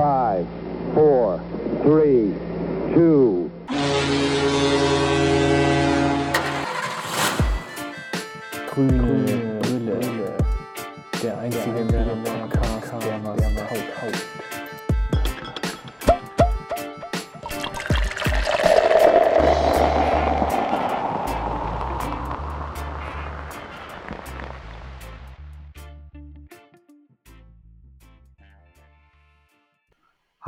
Five, four, three, two. Grüne Brille. Der einzige Podcast, der was taugt.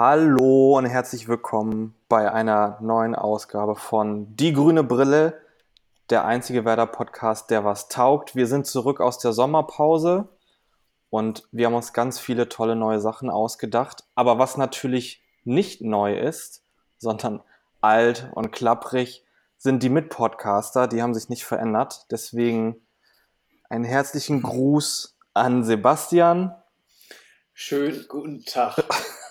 Hallo und herzlich willkommen bei einer neuen Ausgabe von Die grüne Brille, der einzige Werder-Podcast, der was taugt. Wir sind zurück aus der Sommerpause und wir haben uns ganz viele tolle neue Sachen ausgedacht. Aber was natürlich nicht neu ist, sondern alt und klapprig, sind die Mitpodcaster. Die haben sich nicht verändert. Deswegen einen herzlichen Gruß an Sebastian, Schönen guten Tag.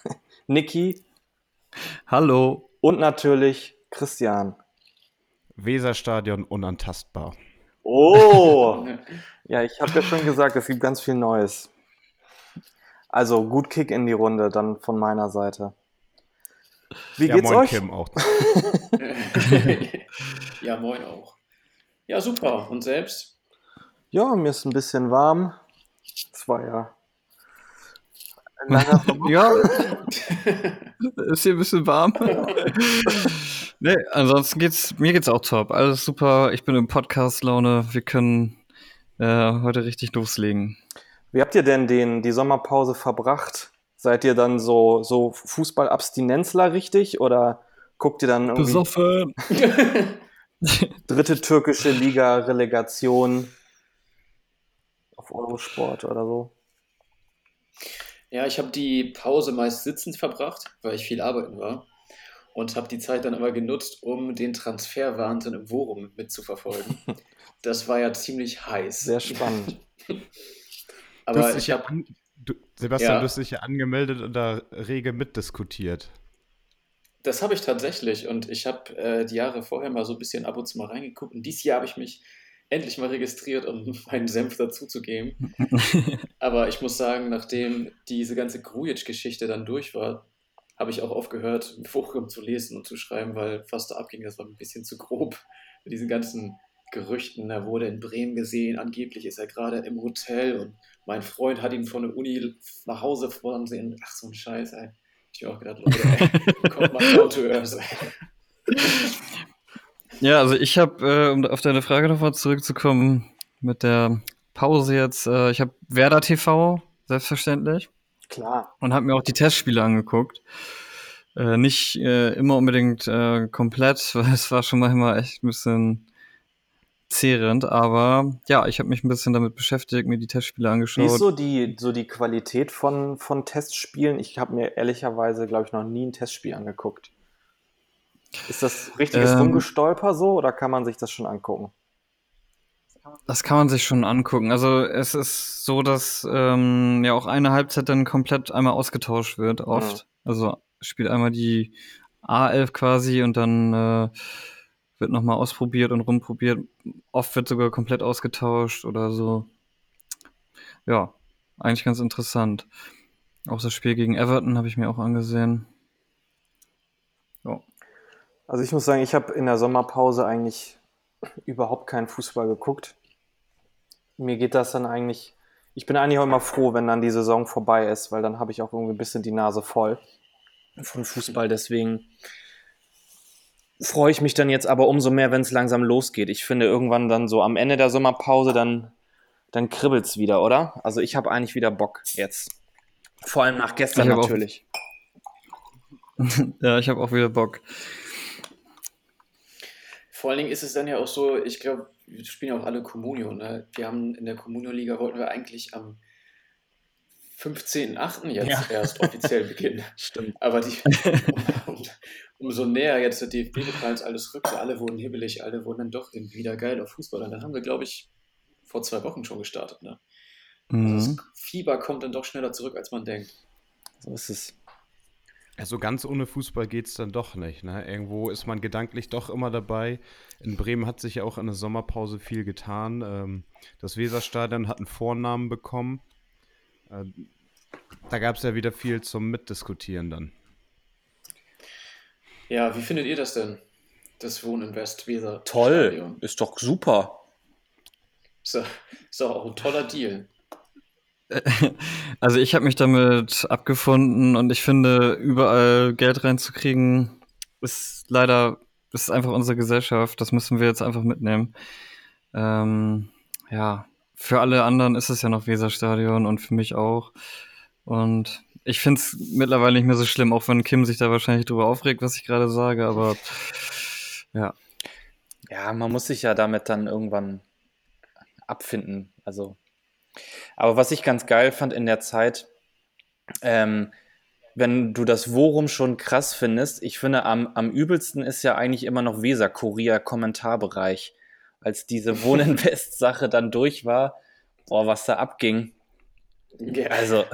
Niki Hallo. und natürlich Christian. Weserstadion unantastbar. Oh! Ja, ich habe ja schon gesagt, es gibt ganz viel Neues. Also gut Kick in die Runde dann von meiner Seite. Wie ja, geht's moin euch? Kim auch. ja, moin auch. Ja, super. Und selbst? Ja, mir ist ein bisschen warm. Es war ja ein langer Sommer. ja, ist hier ein bisschen warm. nee, ansonsten geht's, mir geht's auch top. Alles super. Ich bin im Podcast-Laune. Wir können äh, heute richtig loslegen. Wie habt ihr denn den, die Sommerpause verbracht? Seid ihr dann so, so Fußball-Abstinenzler richtig oder guckt ihr dann irgendwie Besoffen. dritte türkische Liga-Relegation auf Eurosport oder so? Ja, ich habe die Pause meist sitzend verbracht, weil ich viel arbeiten war. Und habe die Zeit dann immer genutzt, um den Transferwahnsinn im Forum mitzuverfolgen. Das war ja ziemlich heiß. Sehr spannend. Aber ich ja habe an, du, Sebastian, Ja. du hast dich ja angemeldet und da rege mitdiskutiert. Das habe ich tatsächlich und ich habe äh, die Jahre vorher mal so ein bisschen ab und zu mal reingeguckt und dieses Jahr habe ich mich endlich mal registriert, um meinen Senf dazuzugeben. Aber ich muss sagen, nachdem diese ganze Grujic-Geschichte dann durch war, habe ich auch aufgehört, im Forum zu lesen und zu schreiben, weil was da abging, das war ein bisschen zu grob. Mit diesen ganzen Gerüchten, er wurde in Bremen gesehen, angeblich ist er gerade im Hotel und mein Freund hat ihn von der Uni nach Hause fahren sehen. Ach, so ein Scheiß, ey. Ich habe auch gedacht, Leute, ey, kommt mal down to earth. Ja, also ich habe, äh, um auf deine Frage nochmal zurückzukommen, mit der Pause jetzt, äh, ich habe Werder TV, selbstverständlich. Klar. und habe mir auch die Testspiele angeguckt. Äh, nicht äh, immer unbedingt äh, komplett, weil es war schon manchmal echt ein bisschen zehrend, aber ja, ich habe mich ein bisschen damit beschäftigt, mir die Testspiele Wie angeschaut. ist so die, so die Qualität von, von Testspielen? Ich habe mir ehrlicherweise, glaube ich, noch nie ein Testspiel angeguckt. Ist das richtiges Ähm. Rumgestolper so oder kann man sich das schon angucken? Das kann man sich schon angucken. Also es ist so, dass ähm, ja auch eine Halbzeit dann komplett einmal ausgetauscht wird, oft. Also spielt einmal die A11 quasi und dann äh, wird nochmal ausprobiert und rumprobiert. Oft wird sogar komplett ausgetauscht oder so. Ja, eigentlich ganz interessant. Auch das Spiel gegen Everton habe ich mir auch angesehen. Also ich muss sagen, ich habe in der Sommerpause eigentlich überhaupt keinen Fußball geguckt. Mir geht das dann eigentlich, ich bin eigentlich auch immer froh, wenn dann die Saison vorbei ist, weil dann habe ich auch irgendwie ein bisschen die Nase voll von Fußball. Deswegen freue ich mich dann jetzt aber umso mehr, wenn es langsam losgeht. Ich finde irgendwann dann so am Ende der Sommerpause, dann, dann kribbelt es wieder, oder? Also ich habe eigentlich wieder Bock jetzt. Vor allem nach gestern Ich hab auch- natürlich. ja, ich habe auch wieder Bock. Vor allen Dingen ist es dann ja auch so, ich glaube, wir spielen ja auch alle Communio. Ne? Wir haben in der Communio-Liga wollten wir eigentlich am 15.8. jetzt Ja. erst offiziell beginnen. Stimmt. Aber die, um, umso näher jetzt der DFB-Pokal alles rückte, alle wurden hibbelig, alle wurden dann doch irgendwie wieder geil auf Fußball. Und dann haben wir, glaube ich, vor zwei Wochen schon gestartet. Ne? Also Mhm. das Fieber kommt dann doch schneller zurück, als man denkt. So ist es. Also ganz ohne Fußball geht's dann doch nicht. Ne? Irgendwo ist man gedanklich doch immer dabei. In Bremen hat sich ja auch in der Sommerpause viel getan. Ähm, das Weserstadion hat einen Vornamen bekommen. Äh, da gab es ja wieder viel zum Mitdiskutieren dann. Ja, wie findet ihr das denn? Das Wohnen in Westweser. Toll, Stadion? ist doch super. Ist doch, ist doch auch ein toller Deal. Also ich habe mich damit abgefunden und ich finde, überall Geld reinzukriegen, ist leider, ist einfach unsere Gesellschaft. Das müssen wir jetzt einfach mitnehmen. Ähm, ja, für alle anderen ist es ja noch Weserstadion und für mich auch. Und ich finde es mittlerweile nicht mehr so schlimm, auch wenn Kim sich da wahrscheinlich drüber aufregt, was ich gerade sage, aber ja. Ja, man muss sich ja damit dann irgendwann abfinden. Also, aber was ich ganz geil fand in der Zeit, ähm, wenn du das Worum schon krass findest, ich finde, am, am übelsten ist ja eigentlich immer noch Weser, Kurier, Kommentarbereich. Als diese Wohninvest-Sache dann durch war, boah, was da abging. Ja. Also,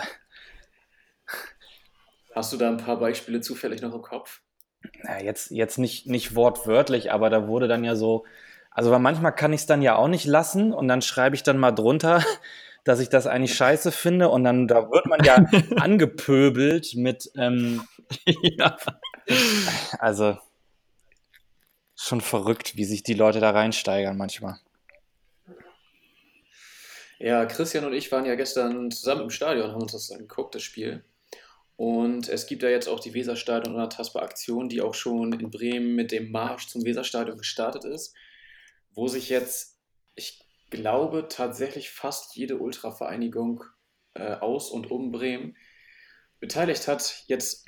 Hast du da ein paar Beispiele zufällig noch im Kopf? na, jetzt, jetzt nicht, nicht wortwörtlich, aber da wurde dann ja so, also weil manchmal kann ich es dann ja auch nicht lassen und dann schreibe ich dann mal drunter, dass ich das eigentlich scheiße finde und dann da wird man ja angepöbelt mit, ähm, ja. also schon verrückt, wie sich die Leute da reinsteigern manchmal. Ja, Christian und ich waren ja gestern zusammen im Stadion, haben uns das angeguckt, das Spiel. Und es gibt ja jetzt auch die Weserstadion unantastbar Aktion, die auch schon in Bremen mit dem Marsch zum Weserstadion gestartet ist, wo sich jetzt, glaube, tatsächlich fast jede Ultravereinigung äh, aus und um Bremen beteiligt hat, jetzt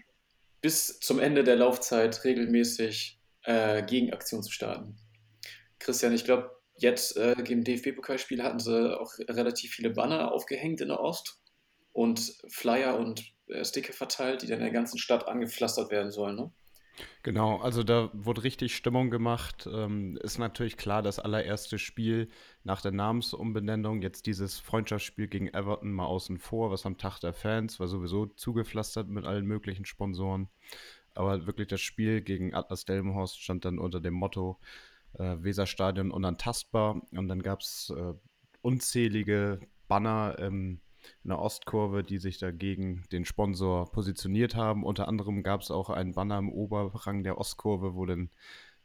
bis zum Ende der Laufzeit regelmäßig äh, Gegenaktion zu starten. Christian, ich glaube, jetzt äh, im DFB-Pokalspiel hatten sie auch relativ viele Banner aufgehängt in der Ost und Flyer und äh, Sticker verteilt, die dann in der ganzen Stadt angepflastert werden sollen. Ne? Genau, also da wurde richtig Stimmung gemacht. Ähm, ist natürlich klar, das allererste Spiel nach der Namensumbenennung, jetzt dieses Freundschaftsspiel gegen Everton mal außen vor, was am Tag der Fans war sowieso zugepflastert mit allen möglichen Sponsoren. Aber wirklich das Spiel gegen Atlas Delmenhorst stand dann unter dem Motto äh, Weserstadion unantastbar. Und dann gab es äh, unzählige Banner ähm, in der Ostkurve, die sich dagegen den Sponsor positioniert haben. Unter anderem gab es auch einen Banner im Oberrang der Ostkurve, wo dann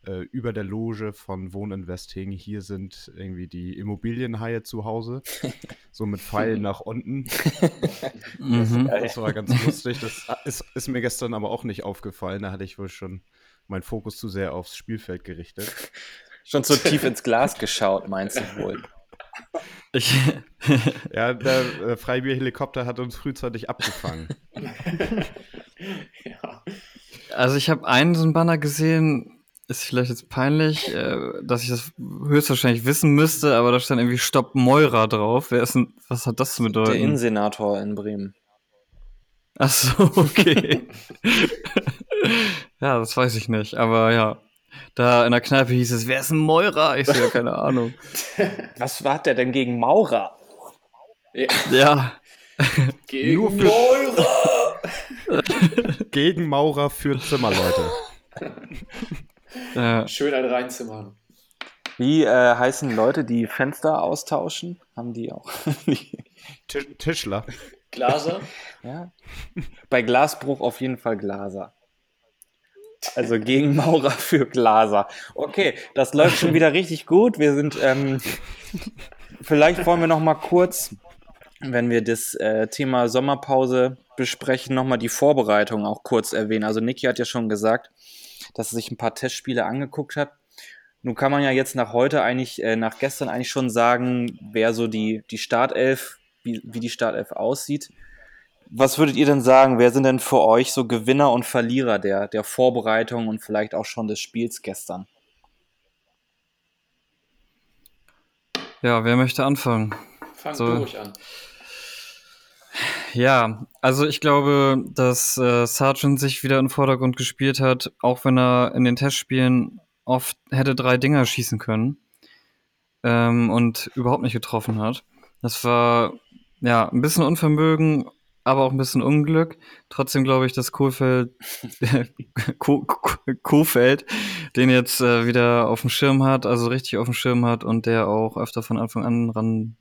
äh, über der Loge von Wohninvest hing, hier sind irgendwie die Immobilienhaie zu Hause, so mit Pfeilen nach unten. Mhm. Das war ganz lustig. Das ist, ist mir gestern aber auch nicht aufgefallen. Da hatte ich wohl schon meinen Fokus zu sehr aufs Spielfeld gerichtet. Schon zu tief ins Glas geschaut, meinst du wohl? Ich, Ja, der äh, Freibier-Helikopter hat uns frühzeitig abgefangen. ja. also ich habe einen so einen Banner gesehen, ist vielleicht jetzt peinlich, äh, dass ich das höchstwahrscheinlich wissen müsste, aber da stand irgendwie Stopp Moira drauf. Wer ist denn, was hat das zu Der bedeuten? Innensenator in Bremen. Ach so, okay. ja, das weiß ich nicht, aber ja. Da in der Kneipe hieß es, wer ist ein Moira? Ich so, ja, keine Ahnung. Was hat der denn gegen Maurer? ja. Ja, Gegen Nur für- Moira! Gegen Maurer für Zimmerleute. äh, Schön ein reinzimmern. Wie äh, heißen Leute, die Fenster austauschen? Haben die auch? Ti- Tischler. Glaser? ja. Bei Glasbruch auf jeden Fall Glaser. Also gegen Maurer für Glaser. Okay, das läuft schon wieder richtig gut. Wir sind, ähm, vielleicht wollen wir noch mal kurz, wenn wir das äh, Thema Sommerpause besprechen, noch mal die Vorbereitung auch kurz erwähnen. Also Niki hat ja schon gesagt, dass er sich ein paar Testspiele angeguckt hat. Nun kann man ja jetzt nach heute eigentlich, äh, nach gestern eigentlich schon sagen, wer so die, die Startelf, wie, wie die Startelf aussieht. Was würdet ihr denn sagen? Wer sind denn für euch so Gewinner und Verlierer der, der Vorbereitung und vielleicht auch schon des Spiels gestern? ja, wer möchte anfangen? Fang So. du ruhig an. Ja, also ich glaube, dass äh, Sargent sich wieder in den Vordergrund gespielt hat, auch wenn er in den Testspielen oft hätte drei Dinger schießen können ähm, und überhaupt nicht getroffen hat. Das war ja ein bisschen Unvermögen, aber auch ein bisschen Unglück. Trotzdem glaube ich, dass Kohlfeld, Ko Ko Kofeld den jetzt äh, wieder auf dem Schirm hat, also richtig auf dem Schirm hat und der auch öfter von Anfang an ran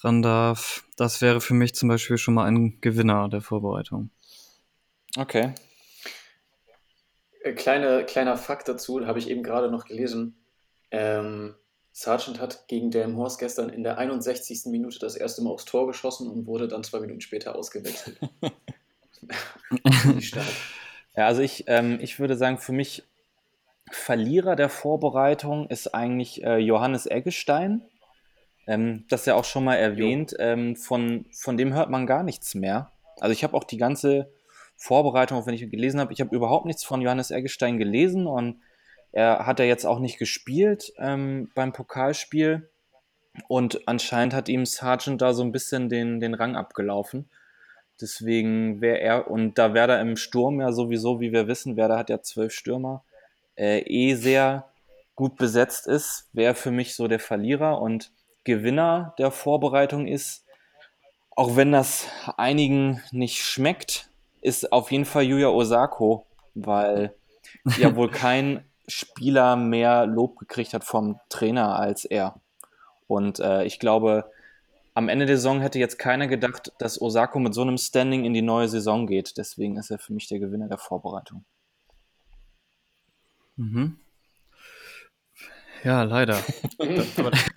ran darf. Das wäre für mich zum Beispiel schon mal ein Gewinner der Vorbereitung. Okay. Äh, kleine, kleiner Fakt dazu, habe ich eben gerade noch gelesen. Ähm, Sargent hat gegen Delmhorst gestern in der 61. Minute das erste Mal aufs Tor geschossen und wurde dann zwei Minuten später ausgewechselt. Ja, also ich, ähm, ich würde sagen, für mich Verlierer der Vorbereitung ist eigentlich äh, Johannes Eggestein. Ähm, das ja auch schon mal erwähnt. Ähm, von, von dem hört man gar nichts mehr. Also ich habe auch die ganze Vorbereitung, auch wenn ich gelesen habe, ich habe überhaupt nichts von Johannes Eggestein gelesen und er hat er jetzt auch nicht gespielt ähm, beim Pokalspiel. Und anscheinend hat ihm Sargent da so ein bisschen den, den Rang abgelaufen. Deswegen wäre er, und da Werder im Sturm ja sowieso, wie wir wissen, Werder hat ja zwölf Stürmer, äh, eh sehr gut besetzt ist, wäre für mich so der Verlierer und Gewinner der Vorbereitung ist, auch wenn das einigen nicht schmeckt, ist auf jeden Fall Yuya Osako, weil ja wohl kein Spieler mehr Lob gekriegt hat vom Trainer als er. Und äh, ich glaube, am Ende der Saison hätte jetzt keiner gedacht, dass Osako mit so einem Standing in die neue Saison geht. Deswegen ist er für mich der Gewinner der Vorbereitung. Mhm. Ja, leider.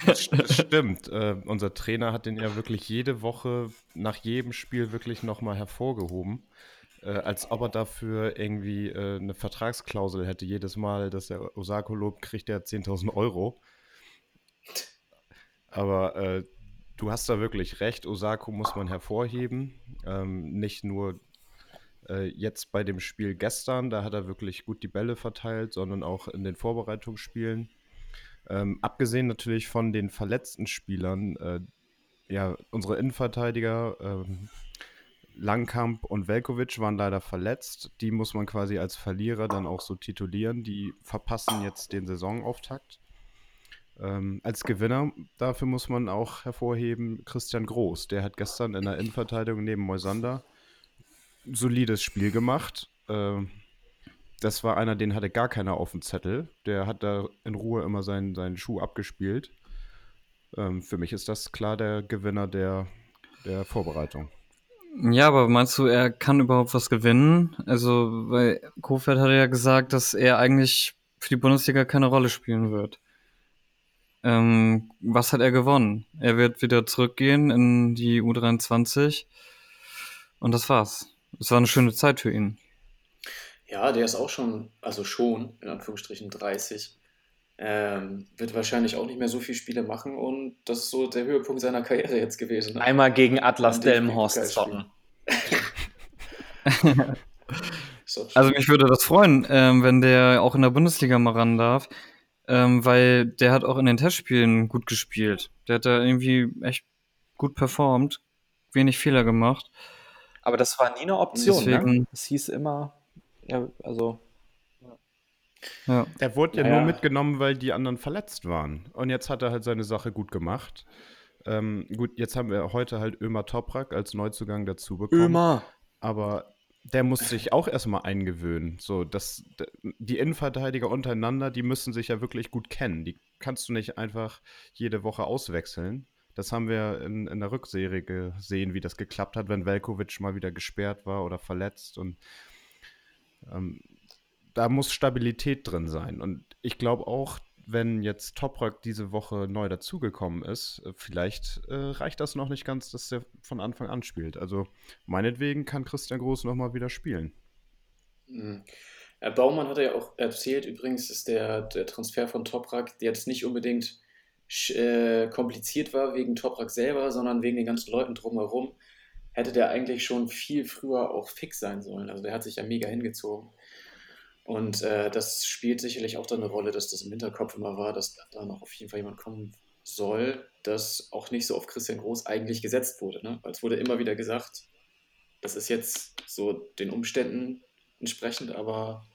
das, das, stimmt. Äh, unser Trainer hat den ja wirklich jede Woche nach jedem Spiel wirklich nochmal hervorgehoben. Äh, als ob er dafür irgendwie äh, eine Vertragsklausel hätte. Jedes Mal, dass er Osako lobt, kriegt er 10.000 Euro. Aber äh, du hast da wirklich recht. Osako muss man hervorheben. Ähm, nicht nur äh, jetzt bei dem Spiel gestern, da hat er wirklich gut die Bälle verteilt, sondern auch in den Vorbereitungsspielen. Ähm, abgesehen natürlich von den verletzten Spielern, äh, ja, unsere Innenverteidiger, ähm, Langkamp und Velkovic waren leider verletzt. Die muss man quasi als Verlierer dann auch so titulieren. Die verpassen jetzt den Saisonauftakt. Ähm, als Gewinner dafür muss man auch hervorheben Christian Groß. Der hat gestern in der Innenverteidigung neben Moisander ein solides Spiel gemacht. Ähm, das war einer, den hatte gar keiner auf dem Zettel. Der hat da in Ruhe immer seinen, seinen Schuh abgespielt. Ähm, für mich ist das klar der Gewinner der, der Vorbereitung. Ja, aber meinst du, er kann überhaupt was gewinnen? Also, weil Kofeld hatte ja gesagt, dass er eigentlich für die Bundesliga keine Rolle spielen wird. Ähm, was hat er gewonnen? Er wird wieder zurückgehen in die U23 und das war's. Es war eine schöne Zeit für ihn. Ja, der ist auch schon, also schon, in Anführungsstrichen 30. Ähm, wird wahrscheinlich auch nicht mehr so viele Spiele machen und das ist so der Höhepunkt seiner Karriere jetzt gewesen. Ne? Einmal gegen Atlas Delmenhorst zocken. also mich würde das freuen, ähm, wenn der auch in der Bundesliga mal ran darf, ähm, weil der hat auch in den Testspielen gut gespielt. Der hat da irgendwie echt gut performt, wenig Fehler gemacht. Aber das war nie eine Option. Ne? Deswegen, ne? Es hieß immer, ja, also ja. Er wurde ja, ja, nur mitgenommen, weil die anderen verletzt waren. Und jetzt hat er halt seine Sache gut gemacht. Ähm, gut, jetzt haben wir heute halt Ömer Toprak als Neuzugang dazu bekommen. Ömer! Aber der muss sich auch erstmal eingewöhnen. So, dass die Innenverteidiger untereinander, die müssen sich ja wirklich gut kennen. Die kannst du nicht einfach jede Woche auswechseln. Das haben wir in, in der Rückserie gesehen, wie das geklappt hat, wenn Velkovic mal wieder gesperrt war oder verletzt. Und ähm, da muss Stabilität drin sein. Und ich glaube auch, wenn jetzt Toprak diese Woche neu dazugekommen ist, äh, vielleicht äh, reicht das noch nicht ganz, dass er von Anfang an spielt. Also meinetwegen kann Christian Groß nochmal wieder spielen. Mhm. Herr Baumann hat ja auch erzählt, übrigens, dass der, der Transfer von Toprak jetzt nicht unbedingt äh, kompliziert war wegen Toprak selber, sondern wegen den ganzen Leuten drumherum. Hätte der eigentlich schon viel früher auch fix sein sollen. Also der hat sich ja mega hingezogen. Und äh, das spielt sicherlich auch dann eine Rolle, dass das im Hinterkopf immer war, dass da noch auf jeden Fall jemand kommen soll, das auch nicht so auf Christian Groß eigentlich gesetzt wurde. Ne? Weil es wurde immer wieder gesagt, das ist jetzt so den Umständen entsprechend, aber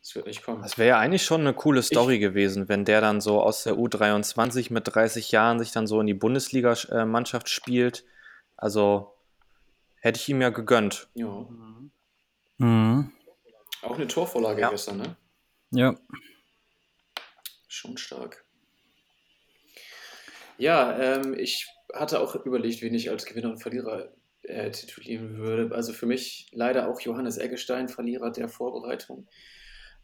es wird nicht kommen. Das wäre ja eigentlich schon eine coole Story ich, gewesen, wenn der dann so aus der U23 mit 30 Jahren sich dann so in die Bundesliga-Mannschaft spielt. Also hätte ich ihm ja gegönnt. Ja. Mhm. Auch eine Torvorlage ja. gestern, ne? Ja. Schon stark. Ja, ähm, ich hatte auch überlegt, wen ich als Gewinner und Verlierer äh, titulieren würde. Also für mich leider auch Johannes Eggestein, Verlierer der Vorbereitung.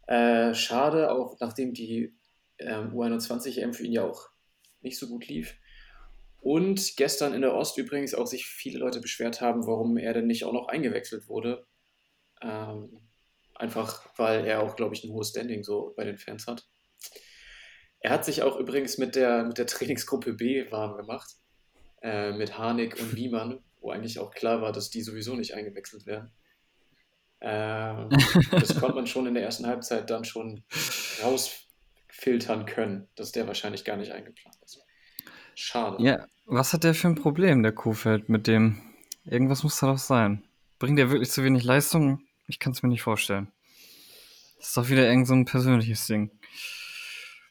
Äh, schade, auch nachdem die ähm, U21-EM für ihn ja auch nicht so gut lief. Und gestern in der Ost übrigens auch sich viele Leute beschwert haben, warum er denn nicht auch noch eingewechselt wurde. Ähm, einfach weil er auch, glaube ich, ein hohes Standing so bei den Fans hat. Er hat sich auch übrigens mit der, mit der Trainingsgruppe B warm gemacht, äh, mit Harnik und Wiemann, wo eigentlich auch klar war, dass die sowieso nicht eingewechselt werden. Ähm, das konnte man schon in der ersten Halbzeit dann schon rausfiltern können, dass der wahrscheinlich gar nicht eingeplant ist. Schade. Ja, was hat der für ein Problem, der Kuhfeld, mit dem? Irgendwas muss da doch sein. Bringt der wirklich zu wenig Leistung? Ich kann es mir nicht vorstellen. Das ist doch wieder irgend so ein persönliches Ding.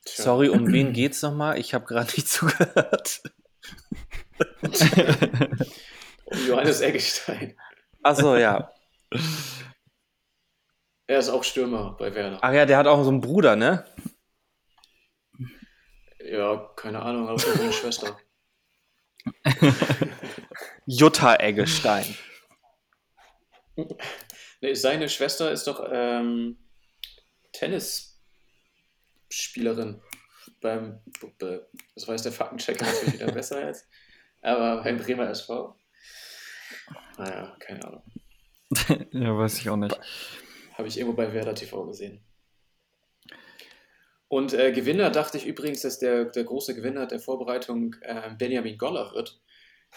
Tja. Sorry, um wen geht's nochmal? Ich habe gerade nicht zugehört. Um Johannes Eggestein. Achso, ja. Er ist auch Stürmer bei Werder. Ach ja, der hat auch so einen Bruder, ne? Ja, keine Ahnung, aber auch eine Schwester. Jutta Eggestein. Nee, seine Schwester ist doch ähm, Tennisspielerin beim, be- das weiß der Faktenchecker natürlich wieder besser jetzt, aber beim Bremer SV. Naja, keine Ahnung. ja, weiß ich auch nicht. Habe ich irgendwo bei Werder TV gesehen. Und äh, Gewinner dachte ich übrigens, dass der, der große Gewinner der Vorbereitung äh, Benjamin Goller wird,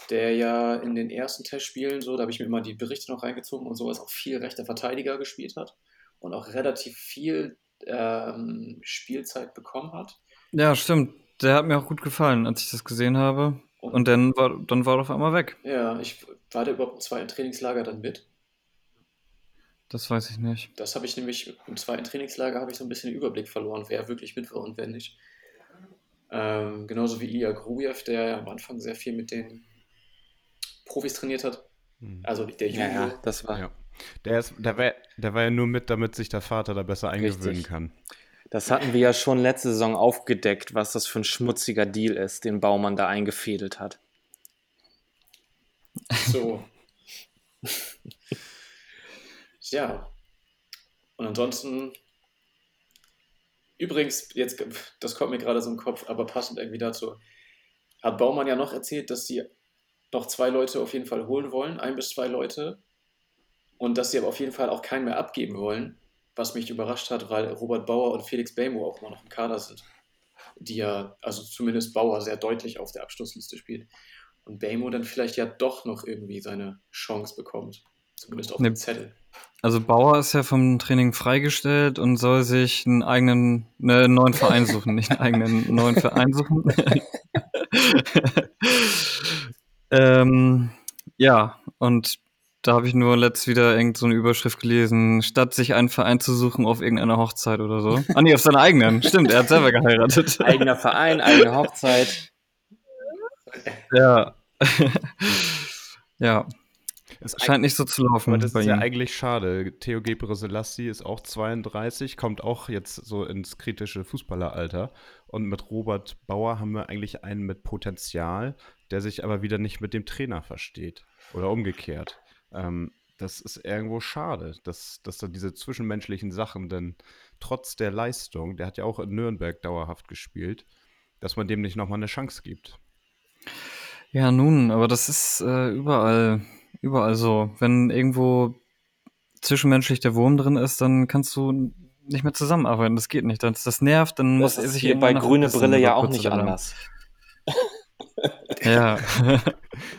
der ja in den ersten Testspielen, so, da habe ich mir immer die Berichte noch reingezogen und sowas, auch viel rechter Verteidiger gespielt hat und auch relativ viel ähm, Spielzeit bekommen hat. Ja, stimmt. Der hat mir auch gut gefallen, als ich das gesehen habe. Und dann war, dann war er auf einmal weg. Ja, ich war der überhaupt im zweiten Trainingslager dann mit. Das weiß ich nicht. Das habe ich nämlich im zweiten Trainingslager habe ich so ein bisschen den Überblick verloren, wer wirklich mit war und wer nicht. Ähm, genauso wie Ilya Grujew, der ja am Anfang sehr viel mit den Profis trainiert hat. Hm. Also der Ja, Junior. ja, das war. Ja. Der, ist, der, war, der war ja nur mit, damit sich der Vater da besser eingewöhnen Richtig. kann. Das hatten wir ja schon letzte Saison aufgedeckt, was das für ein schmutziger Deal ist, den Baumann da eingefädelt hat. So. ja. Und ansonsten, übrigens, jetzt, das kommt mir gerade so im Kopf, aber passend irgendwie dazu, hat Baumann ja noch erzählt, dass sie noch zwei Leute auf jeden Fall holen wollen, ein bis zwei Leute, und dass sie aber auf jeden Fall auch keinen mehr abgeben wollen, was mich überrascht hat, weil Robert Bauer und Felix Bemo auch immer noch im Kader sind, die ja, also zumindest Bauer sehr deutlich auf der Abschlussliste spielt. Und Bamo dann vielleicht ja doch noch irgendwie seine Chance bekommt. Zumindest auf Ne. dem Zettel. Also Bauer ist ja vom Training freigestellt und soll sich einen eigenen, ne, einen neuen Verein suchen, nicht einen eigenen neuen Verein suchen. ähm, ja, und da habe ich nur letzt wieder irgend so eine Überschrift gelesen, statt sich einen Verein zu suchen auf irgendeiner Hochzeit oder so. Ah nee, auf seiner eigenen. Stimmt, er hat selber geheiratet. Eigener Verein, eigene Hochzeit. ja. ja, Ist scheint nicht so zu laufen Aber das bei ist ja ihm. eigentlich schade. Theo Gebre Selassie ist auch 32, kommt auch jetzt so ins kritische Fußballeralter. Und mit Robert Bauer haben wir eigentlich einen mit Potenzial, der sich aber wieder nicht mit dem Trainer versteht. Oder umgekehrt. Ähm, das ist irgendwo schade, dass, dass da diese zwischenmenschlichen Sachen, denn trotz der Leistung, der hat ja auch in Nürnberg dauerhaft gespielt, dass man dem nicht nochmal eine Chance gibt. Ja, nun, aber das ist äh, überall, überall so. Wenn irgendwo zwischenmenschlich der Wurm drin ist, dann kannst du nicht mehr zusammenarbeiten. Das geht nicht. Das, das nervt, dann muss Das er ist sich hier bei grüne Brille ja auch nicht anders. Ja.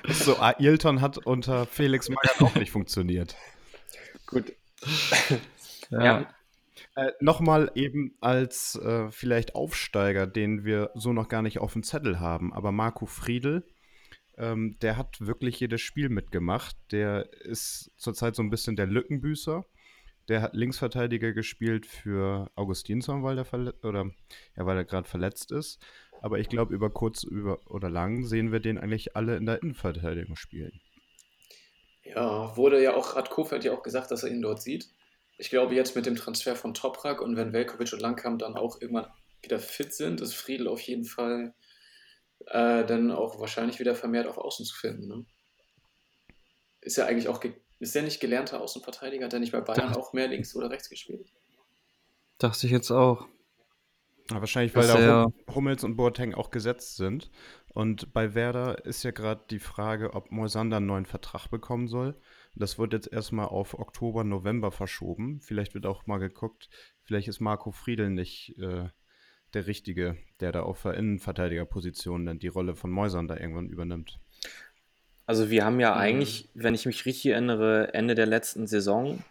So, Ailton hat unter Felix Magath auch nicht funktioniert. Gut. ja. Ja. Äh, Nochmal eben als äh, vielleicht Aufsteiger, den wir so noch gar nicht auf dem Zettel haben, aber Marco Friedl, ähm, der hat wirklich jedes Spiel mitgemacht. Der ist zurzeit so ein bisschen der Lückenbüßer. Der hat Linksverteidiger gespielt für Augustinsson, weil der verletzt oder ja, weil er gerade verletzt ist. Aber ich glaube, über kurz über oder lang sehen wir den eigentlich alle in der Innenverteidigung spielen. Ja, wurde ja auch, hat Kofeld ja auch gesagt, dass er ihn dort sieht. Ich glaube, jetzt mit dem Transfer von Toprak und wenn Velkovic und Langkamp dann auch irgendwann wieder fit sind, ist Friedel auf jeden Fall äh, dann auch wahrscheinlich wieder vermehrt auf Außen zu finden. Ne? Ist ja eigentlich auch, ist der nicht gelernter Außenverteidiger? Hat er nicht bei Bayern auch mehr links oder rechts gespielt? Dachte ich jetzt auch. Ja, wahrscheinlich, weil da Hummels und Boateng auch gesetzt sind. Und bei Werder ist ja gerade die Frage, ob Moisander einen neuen Vertrag bekommen soll. Das wird jetzt erstmal auf Oktober, November verschoben. Vielleicht wird auch mal geguckt, vielleicht ist Marco Friedel nicht äh, der Richtige, der da auf der Innenverteidigerposition dann die Rolle von Moisander irgendwann übernimmt. Also wir haben ja mhm. eigentlich, wenn ich mich richtig erinnere, Ende der letzten Saison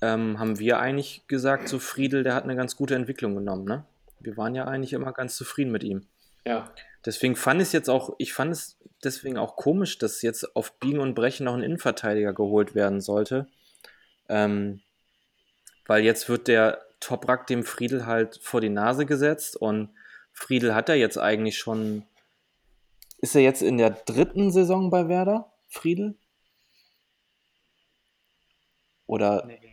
ähm, haben wir eigentlich gesagt, so Friedel, der hat eine ganz gute Entwicklung genommen, ne? Wir waren ja eigentlich immer ganz zufrieden mit ihm. Ja. Deswegen fand ich es jetzt auch, ich fand es deswegen auch komisch, dass jetzt auf Biegen und Brechen noch ein Innenverteidiger geholt werden sollte. Ähm, weil jetzt wird der Toprak dem Friedel halt vor die Nase gesetzt und Friedel hat er jetzt eigentlich schon. Ist er jetzt in der dritten Saison bei Werder, Friedel? Oder. Nee.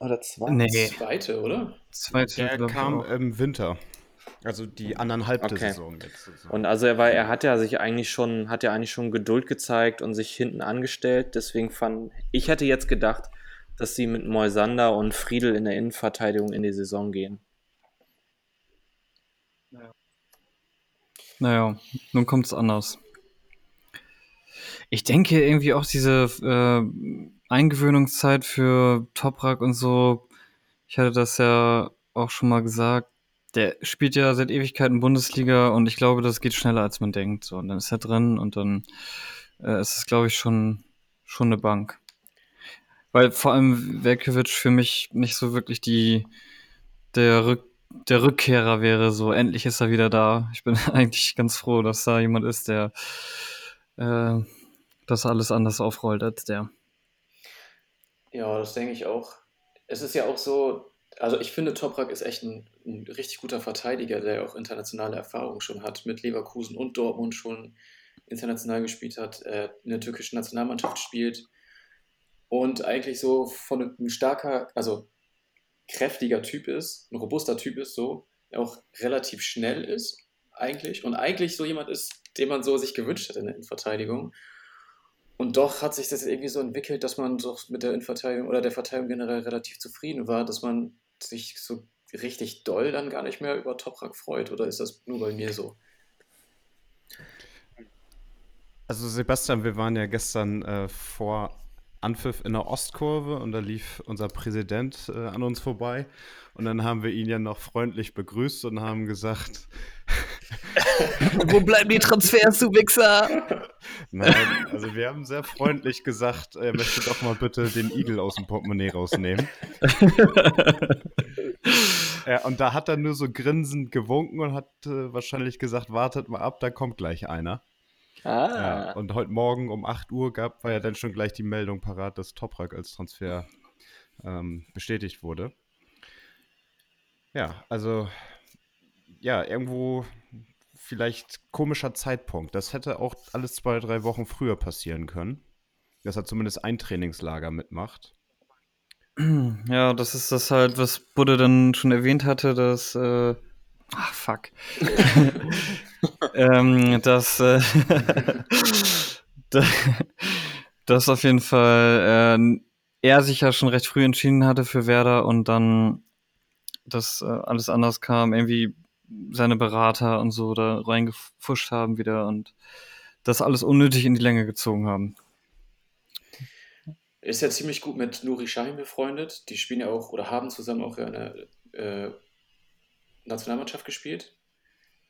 Oder zweite? Nee. Zweite, oder? Zweite. Der kam im Winter. Also die anderthalb okay. Saison jetzt. Und also er war, er hat ja sich eigentlich schon, hat ja eigentlich schon Geduld gezeigt und sich hinten angestellt. Deswegen fand ich hätte jetzt gedacht, dass sie mit Moisander und Friedel in der Innenverteidigung in die Saison gehen. Naja, nun kommt es anders. Ich denke irgendwie auch diese äh, Eingewöhnungszeit für Toprak und so, ich hatte das ja auch schon mal gesagt, der spielt ja seit Ewigkeiten Bundesliga und ich glaube, das geht schneller, als man denkt. So, und dann ist er drin und dann äh, ist es, glaube ich, schon, schon eine Bank. Weil vor allem Velkovic für mich nicht so wirklich die, der, Rück, der Rückkehrer wäre. So, endlich ist er wieder da. Ich bin eigentlich ganz froh, dass da jemand ist, der äh, das alles anders aufrollt als der. Ja, das denke ich auch. Es ist ja auch so, also ich finde, Toprak ist echt ein, ein richtig guter Verteidiger, der auch internationale Erfahrung schon hat, mit Leverkusen und Dortmund schon international gespielt hat, äh, in der türkischen Nationalmannschaft spielt und eigentlich so von einem starker, also kräftiger Typ ist, ein robuster Typ ist, so, auch relativ schnell ist, eigentlich, und eigentlich so jemand ist, den man so sich gewünscht hat in der Innenverteidigung. Und doch hat sich das irgendwie so entwickelt, dass man so mit der Innenverteidigung oder der Verteidigung generell relativ zufrieden war, dass man sich so richtig doll dann gar nicht mehr über Toprak freut. Oder ist das nur bei mir so? Also Sebastian, wir waren ja gestern äh, vor Anpfiff in der Ostkurve und da lief unser Präsident äh, an uns vorbei und dann haben wir ihn ja noch freundlich begrüßt und haben gesagt, wo bleiben die Transfers, du Wichser? Nein, also wir haben sehr freundlich gesagt, er möchte doch mal bitte den Igel aus dem Portemonnaie rausnehmen. ja, und da hat er nur so grinsend gewunken und hat äh, wahrscheinlich gesagt, wartet mal ab, da kommt gleich einer. Ah. Ja, und heute Morgen um 8 Uhr gab, war ja dann schon gleich die Meldung parat, dass Toprak als Transfer ähm, bestätigt wurde. Ja, also ja, irgendwo vielleicht komischer Zeitpunkt. Das hätte auch alles zwei, drei Wochen früher passieren können. Dass er zumindest ein Trainingslager mitmacht. Ja, das ist das halt, was Budde dann schon erwähnt hatte, dass. Äh, ach, fuck. ähm, dass. Äh, dass auf jeden Fall äh, er sich ja schon recht früh entschieden hatte für Werder und dann dass äh, alles anders kam. Irgendwie seine Berater und so da reingefuscht haben wieder und das alles unnötig in die Länge gezogen haben. Ist ja ziemlich gut mit Nuri Sahin befreundet. Die spielen ja auch oder haben zusammen auch in der äh, Nationalmannschaft gespielt.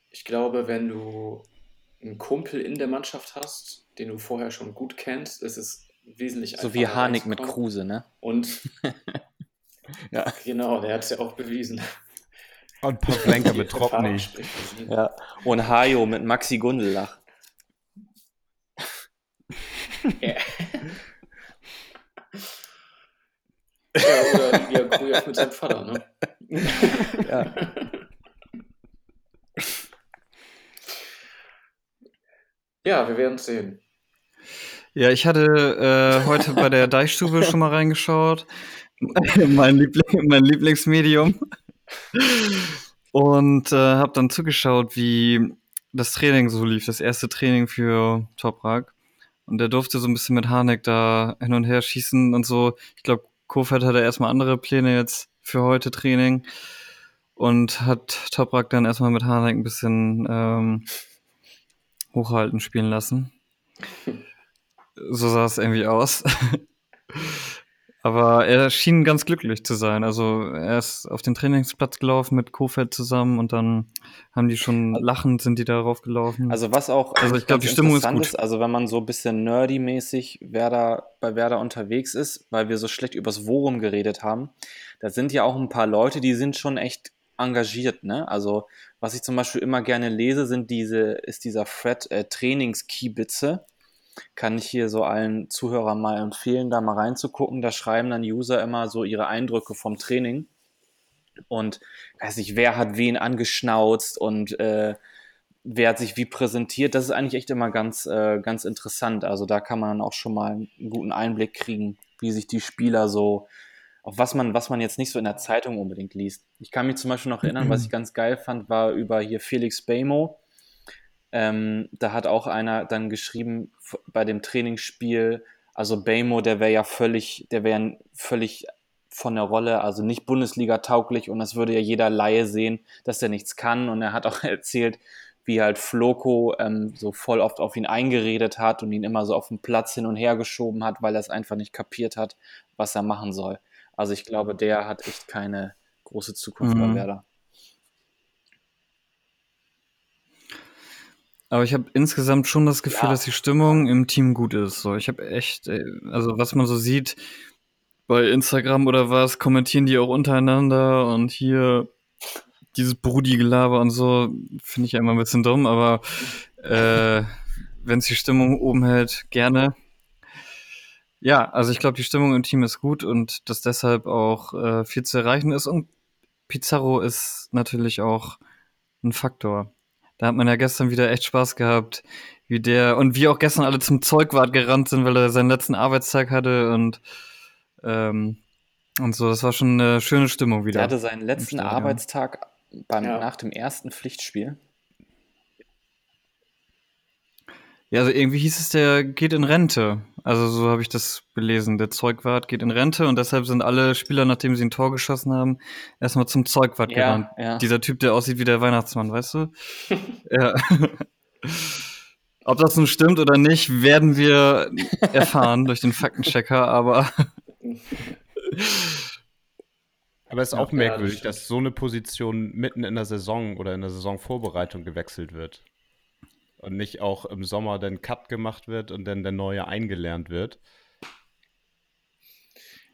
Ich glaube, wenn du einen Kumpel in der Mannschaft hast, den du vorher schon gut kennst, ist es wesentlich einfacher. So wie Harnik mit Kruse, ne? Und ja. genau, der hat es ja auch bewiesen. Und Pavlenka mit Tropny. Ja. Und Hajo mit Maxi Gundelach. ja. ja, oder Ilya Kujev mit seinem Vater, ne? ja. Ja, wir werden es sehen. Ja, ich hatte äh, heute bei der Deichstube schon mal reingeschaut. mein, Liebling, mein Lieblingsmedium. Und äh, habe dann zugeschaut, wie das Training so lief, das erste Training für Toprak. Und der durfte so ein bisschen mit Harnik da hin und her schießen und so. Ich glaube, Kofeld hatte erstmal andere Pläne jetzt für heute Training und hat Toprak dann erstmal mit Harnik ein bisschen ähm, hochhalten spielen lassen. So sah es irgendwie aus. Aber er schien ganz glücklich zu sein. Also er ist auf den Trainingsplatz gelaufen mit Kofeld zusammen und dann haben die schon lachend sind die darauf gelaufen. Also was auch Also ich glaub, ganz die Stimmung ist gut. also wenn man so ein bisschen nerdy-mäßig Werder, bei Werder unterwegs ist, weil wir so schlecht übers Worum geredet haben, da sind ja auch ein paar Leute, die sind schon echt engagiert, ne? Also was ich zum Beispiel immer gerne lese, sind diese, ist dieser Fred äh, Trainingskiebitze. Kann ich hier so allen Zuhörern mal empfehlen, da mal reinzugucken. Da schreiben dann User immer so ihre Eindrücke vom Training. Und weiß nicht, wer hat wen angeschnauzt und äh, wer hat sich wie präsentiert. Das ist eigentlich echt immer ganz, äh, ganz interessant. Also da kann man dann auch schon mal einen guten Einblick kriegen, wie sich die Spieler so, auf was man, was man jetzt nicht so in der Zeitung unbedingt liest. Ich kann mich zum Beispiel noch erinnern, was ich ganz geil fand, war über hier Felix Bamo. Ähm, da hat auch einer dann geschrieben bei dem Trainingsspiel, also Bamo, der wäre ja völlig, der wäre völlig von der Rolle, also nicht Bundesliga tauglich und das würde ja jeder Laie sehen, dass er nichts kann und er hat auch erzählt, wie halt Floco ähm, so voll oft auf ihn eingeredet hat und ihn immer so auf den Platz hin und her geschoben hat, weil er es einfach nicht kapiert hat, was er machen soll. Also ich glaube, der hat echt keine große Zukunft bei Mhm. Werder. Aber ich habe insgesamt schon das Gefühl, Ja. dass die Stimmung im Team gut ist. So, ich habe echt, äh, also was man so sieht bei Instagram oder was, kommentieren die auch untereinander und hier dieses Brudi-Gelaber und so, finde ich ja immer ein bisschen dumm, aber äh, wenn es die Stimmung oben hält, gerne. Ja, also ich glaube, die Stimmung im Team ist gut und dass deshalb auch äh, viel zu erreichen ist. Und Pizarro ist natürlich auch ein Faktor. Da hat man ja gestern wieder echt Spaß gehabt, wie der und wie auch gestern alle zum Zeugwart gerannt sind, weil er seinen letzten Arbeitstag hatte und ähm, und so. Das war schon eine schöne Stimmung wieder. Der hatte seinen letzten. Arbeitstag beim, Ja. nach dem ersten Pflichtspiel. Ja, also irgendwie hieß es, der geht in Rente. Also so habe ich das gelesen. Der Zeugwart geht in Rente und deshalb sind alle Spieler, nachdem sie ein Tor geschossen haben, erstmal zum Zeugwart gerannt. ja. Dieser Typ, der aussieht wie der Weihnachtsmann, weißt du? ja. Ob das nun stimmt oder nicht, werden wir erfahren durch den Faktenchecker, aber Aber es ist auch Ja, merkwürdig, das dass so eine Position mitten in der Saison oder in der Saisonvorbereitung gewechselt wird. Und nicht auch im Sommer dann Cut gemacht wird und dann der neue eingelernt wird.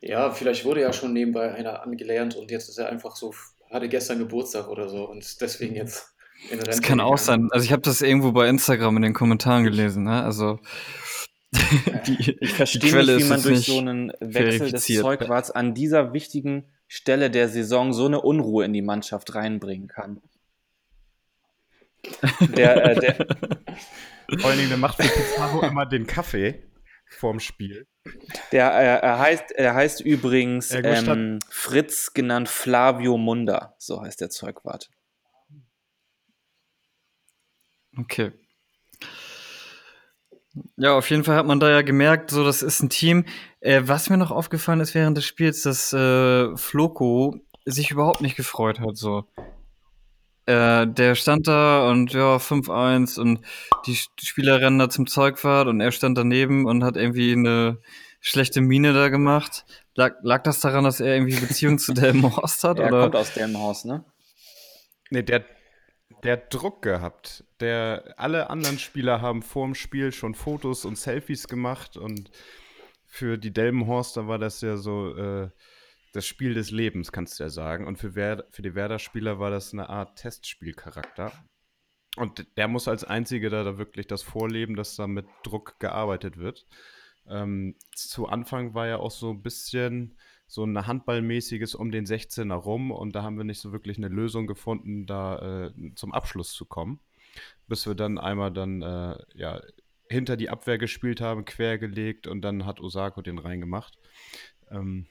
Ja, vielleicht wurde ja schon nebenbei einer angelernt und jetzt ist er einfach so, hatte gestern Geburtstag oder so und deswegen jetzt in Rente das kann auch sein. Also ich habe das irgendwo bei Instagram in den Kommentaren gelesen, ne? Also die, Ich verstehe Quelle nicht, wie ist man durch nicht so einen Wechsel des. Zeugwarts an dieser wichtigen Stelle der Saison so eine Unruhe in die Mannschaft reinbringen kann. Der, äh, der, Vor allen Dingen, der macht für Pizarro immer den Kaffee vorm Spiel. der äh, er heißt, er heißt übrigens ähm, Fritz, genannt Flavio Munda, so heißt der Zeugwart. Okay. Ja, auf jeden Fall hat man da ja gemerkt, so das ist ein Team. Äh, was mir noch aufgefallen ist während des Spiels, dass äh, Floco sich überhaupt nicht gefreut hat. So, äh, der stand da und ja 5-1 und die, Spieler rennen da zum Zeugwart und er stand daneben und hat irgendwie eine schlechte Miene da gemacht. Lag, lag das daran, dass er irgendwie Beziehung zu Delmenhorst hat? Er oder? kommt aus Delmenhorst, ne? Nee, der, der hat Druck gehabt. Der, alle anderen Spieler haben vorm Spiel schon Fotos und Selfies gemacht und für die Delmenhorster war das ja so äh, das Spiel des Lebens, kannst du ja sagen. Und für, Werder, für die Werder-Spieler war das eine Art Testspielcharakter. Und der muss als Einziger da, da wirklich das vorleben, dass da mit Druck gearbeitet wird. Ähm, zu Anfang war ja auch so ein bisschen so ein handballmäßiges um den 16er rum und da haben wir nicht so wirklich eine Lösung gefunden, da äh, zum Abschluss zu kommen. Bis wir dann einmal dann äh, ja, hinter die Abwehr gespielt haben, quergelegt und dann hat Osako den reingemacht. Ähm,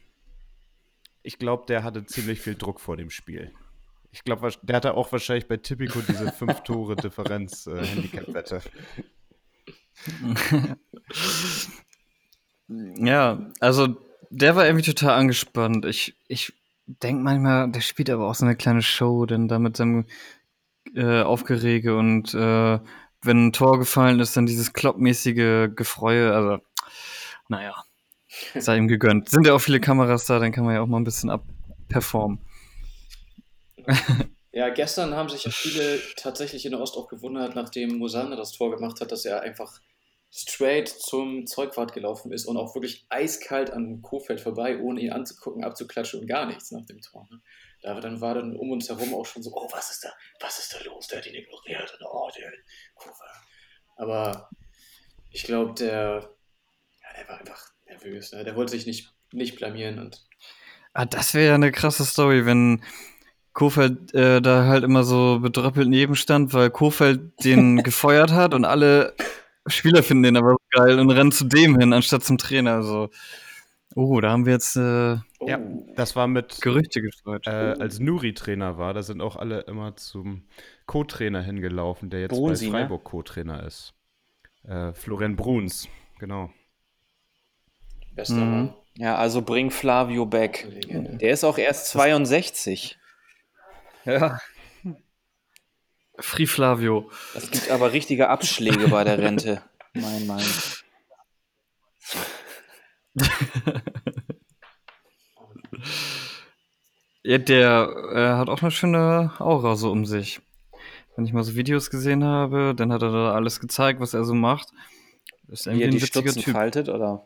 ich glaube, der hatte ziemlich viel Druck vor dem Spiel. Ich glaube, der hatte auch wahrscheinlich bei Tipico diese fünf Tore Differenz äh, Handicap-Wette. ja, also der war irgendwie total angespannt. Ich, ich denke manchmal, der spielt aber auch so eine kleine Show, denn da mit seinem äh, Aufgerege und äh, wenn ein Tor gefallen ist, dann dieses kloppmäßige Gefreue. Also, naja, sei ihm gegönnt. Sind ja auch viele Kameras da, dann kann man ja auch mal ein bisschen abperformen. Ja, gestern haben sich viele tatsächlich in der Ost auch gewundert, nachdem Musanne das Tor gemacht hat, dass er einfach straight zum Zeugwart gelaufen ist und auch wirklich eiskalt an Kofeld vorbei, ohne ihn anzugucken, abzuklatschen und gar nichts nach dem Tor. Ne? Da dann war dann um uns herum auch schon so, oh, was ist da, was ist da los? Der hat ihn ignoriert und oh, der Kurve. Aber ich glaube, der, ja, der war einfach nervös. Ne? Der wollte sich nicht, nicht blamieren und. Ah, das wäre ja eine krasse Story, wenn Kofeld äh, da halt immer so bedröppelt nebenstand, weil Kofeld den gefeuert hat und alle Spieler finden den aber geil und rennen zu dem hin, anstatt zum Trainer. Also, oh, da haben wir jetzt äh, oh. ja, das war mit Gerüchte gestreut. Äh, als Nuri Trainer war, da sind auch alle immer zum Co-Trainer hingelaufen, der jetzt Brunsi, bei ne? Freiburg ne? Co-Trainer ist. Äh, Florian Bruns, genau. Bester mhm. Mann. Ja, also bring Flavio back. Der ist auch erst 62. Ja. Free Flavio. Es gibt aber richtige Abschläge bei der Rente. Mein Mann. ja, der äh, hat auch eine schöne Aura so um sich. Wenn ich mal so Videos gesehen habe, dann hat er da alles gezeigt, was er so macht. Ist irgendwie Wie er die Stutzen typ. faltet, oder?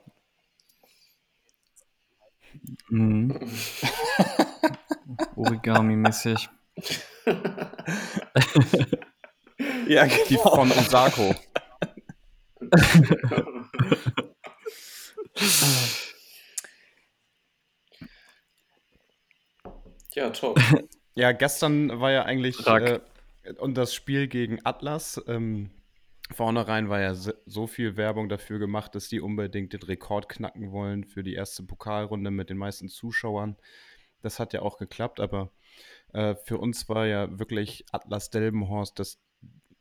Mhm. Origami-mäßig. ja, genau. Die von Osako. ja, top. Ja, gestern war ja eigentlich äh, und das Spiel gegen Atlas. Ähm, vornherein war ja so viel Werbung dafür gemacht, dass die unbedingt den Rekord knacken wollen für die erste Pokalrunde mit den meisten Zuschauern. Das hat ja auch geklappt, aber äh, für uns war ja wirklich Atlas Delmenhorst das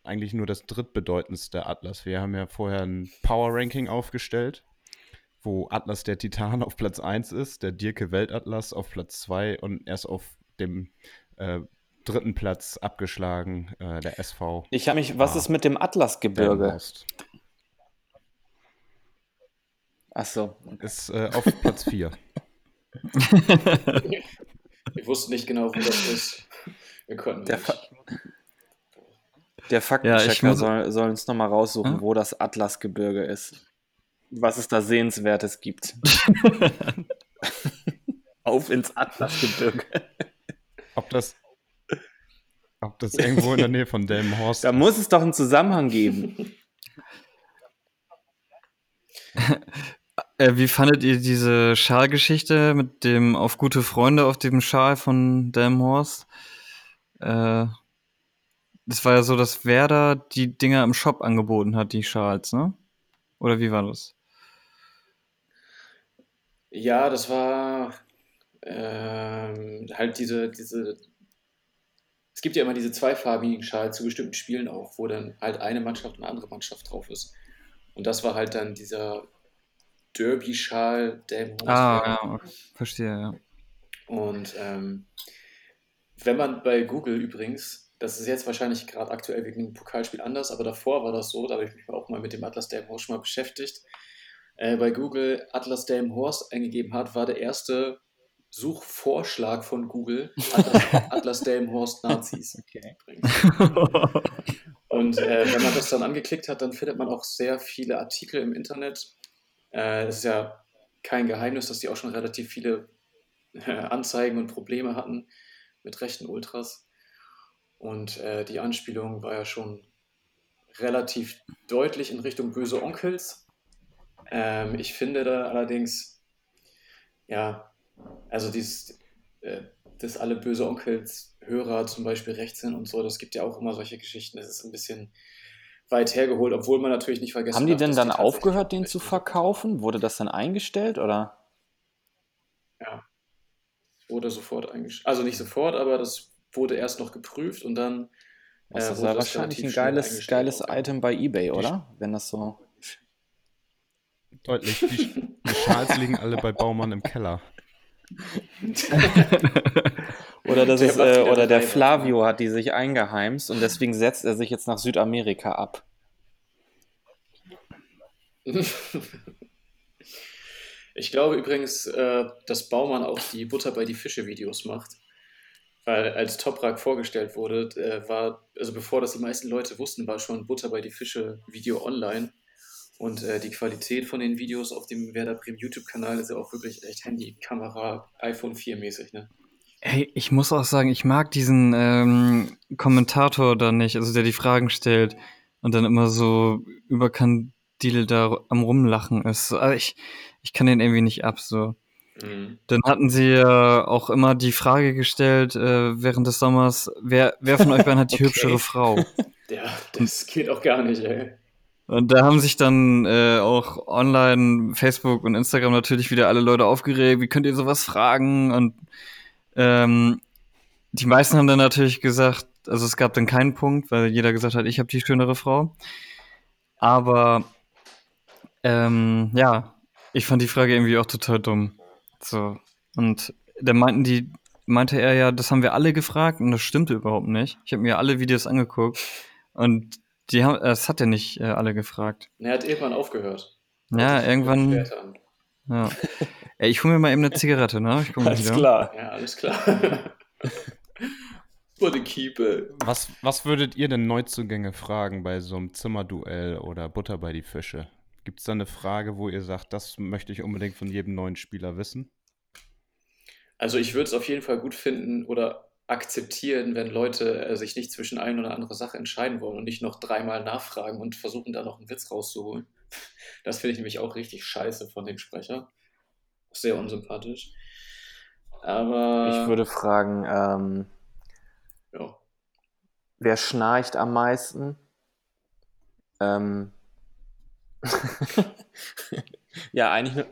eigentlich nur das drittbedeutendste Atlas. Wir haben ja vorher ein Power Ranking aufgestellt, wo Atlas der Titan auf Platz 1 ist, der Dirke Weltatlas auf Platz 2 und erst auf dem äh, dritten Platz abgeschlagen, äh, der SV. Ich habe mich, was ist mit dem Atlasgebirge? Achso. Ist äh, auf Platz 4. Wir wussten nicht genau, wo das ist. Wir konnten der, Fa der Faktenchecker ja, soll, soll, uns nochmal raussuchen, hm? wo das Atlasgebirge ist. Was es da Sehenswertes gibt. Auf ins Atlasgebirge. Ob das, ob das irgendwo in der Nähe von Delmenhorst Da muss es doch einen Zusammenhang geben. Äh, wie fandet ihr diese Schalgeschichte mit dem auf gute Freunde auf dem Schal von Delmhorst? Äh, das war ja so, dass Werder die Dinger im Shop angeboten hat, die Schals, ne? Oder wie war das? Ja, das war ähm, halt diese, diese. Es gibt ja immer diese zweifarbigen Schals zu bestimmten Spielen auch, wo dann halt eine Mannschaft und eine andere Mannschaft drauf ist. Und das war halt dann dieser Derby-Schal der Ah, ja, verstehe, ja. Und ähm, wenn man bei Google übrigens, das ist jetzt wahrscheinlich gerade aktuell wegen dem Pokalspiel anders, aber davor war das so, da habe ich mich auch mal mit dem Atlas Delmenhorst schon mal beschäftigt. Äh, bei Google Atlas Delmenhorst eingegeben hat, war der erste Suchvorschlag von Google Atlas, Atlas Delmenhorst Nazis. Okay. Und äh, wenn man das dann angeklickt hat, dann findet man auch sehr viele Artikel im Internet äh, es ist ja kein Geheimnis, dass die auch schon relativ viele äh, Anzeigen und Probleme hatten mit rechten Ultras. Und äh, die Anspielung war ja schon relativ deutlich in Richtung böse Onkels. Ähm, ich finde da allerdings, ja, also dies, äh, dass alle böse Onkels Hörer zum Beispiel rechts sind und so, das gibt ja auch immer solche Geschichten. Das ist ein bisschen weit hergeholt, obwohl man natürlich nicht vergessen Haben die denn dann die aufgehört, den zu verkaufen? Wurde das dann eingestellt oder? Ja. Wurde sofort eingestellt. Also nicht sofort, aber das wurde erst noch geprüft und dann. Das äh, ist wurde ja das wahrscheinlich ein geiles, geiles auch. Item bei eBay, oder? Wenn das so. Deutlich. Die, die Schals liegen alle bei Baumann im Keller. Oder, das Der ist, äh, oder der Flavio hat die sich eingeheimst und deswegen setzt er sich jetzt nach Südamerika ab. Ich glaube übrigens, äh, dass Baumann auch die Butter bei die Fische Videos macht. Weil als Toprak vorgestellt wurde, äh, war, also bevor das die meisten Leute wussten, war schon Butter bei die Fische Video online. Und äh, die Qualität von den Videos auf dem Werder Bremen YouTube-Kanal ist ja auch wirklich echt Handy-Kamera, iPhone 4 mäßig, ne? Hey, ich muss auch sagen, ich mag diesen ähm, Kommentator da nicht, also der die Fragen stellt und dann immer so überkandidel da am Rumlachen ist. Also ich, ich kann den irgendwie nicht ab, so. Mhm. Dann hatten sie ja auch immer die Frage gestellt äh, während des Sommers, wer, wer von euch beiden hat die Okay. hübschere Frau? Ja, das geht auch gar nicht, ey. Und da haben sich dann äh, auch online, Facebook und Instagram natürlich wieder alle Leute aufgeregt, wie könnt ihr sowas fragen? Und ähm, die meisten haben dann natürlich gesagt, also es gab dann keinen Punkt, weil jeder gesagt hat, ich habe die schönere Frau. Aber ähm, ja, ich fand die Frage irgendwie auch total dumm. So. Und da meinten die, meinte er ja, das haben wir alle gefragt und das stimmte überhaupt nicht. Ich habe mir alle Videos angeguckt und die haben, das hat er nicht äh, alle gefragt. Er hat irgendwann aufgehört. Ja, irgendwann. Ja. Ey, ich hole mir mal eben eine Zigarette, ne? Ich komme Alles wieder. klar. Ja, alles klar. A keeper. Was, was würdet ihr denn Neuzugänge fragen bei so einem Zimmerduell oder Butter bei die Fische? Gibt es da eine Frage, wo ihr sagt, das möchte ich unbedingt von jedem neuen Spieler wissen? Also ich würde es auf jeden Fall gut finden oder akzeptieren, wenn Leute äh, sich nicht zwischen ein oder andere Sache entscheiden wollen und nicht noch dreimal nachfragen und versuchen, da noch einen Witz rauszuholen. Das finde ich nämlich auch richtig scheiße von dem Sprecher. Sehr unsympathisch. Aber Ich würde fragen, ähm, ja. wer schnarcht am meisten? Ähm, ja, eigentlich nur.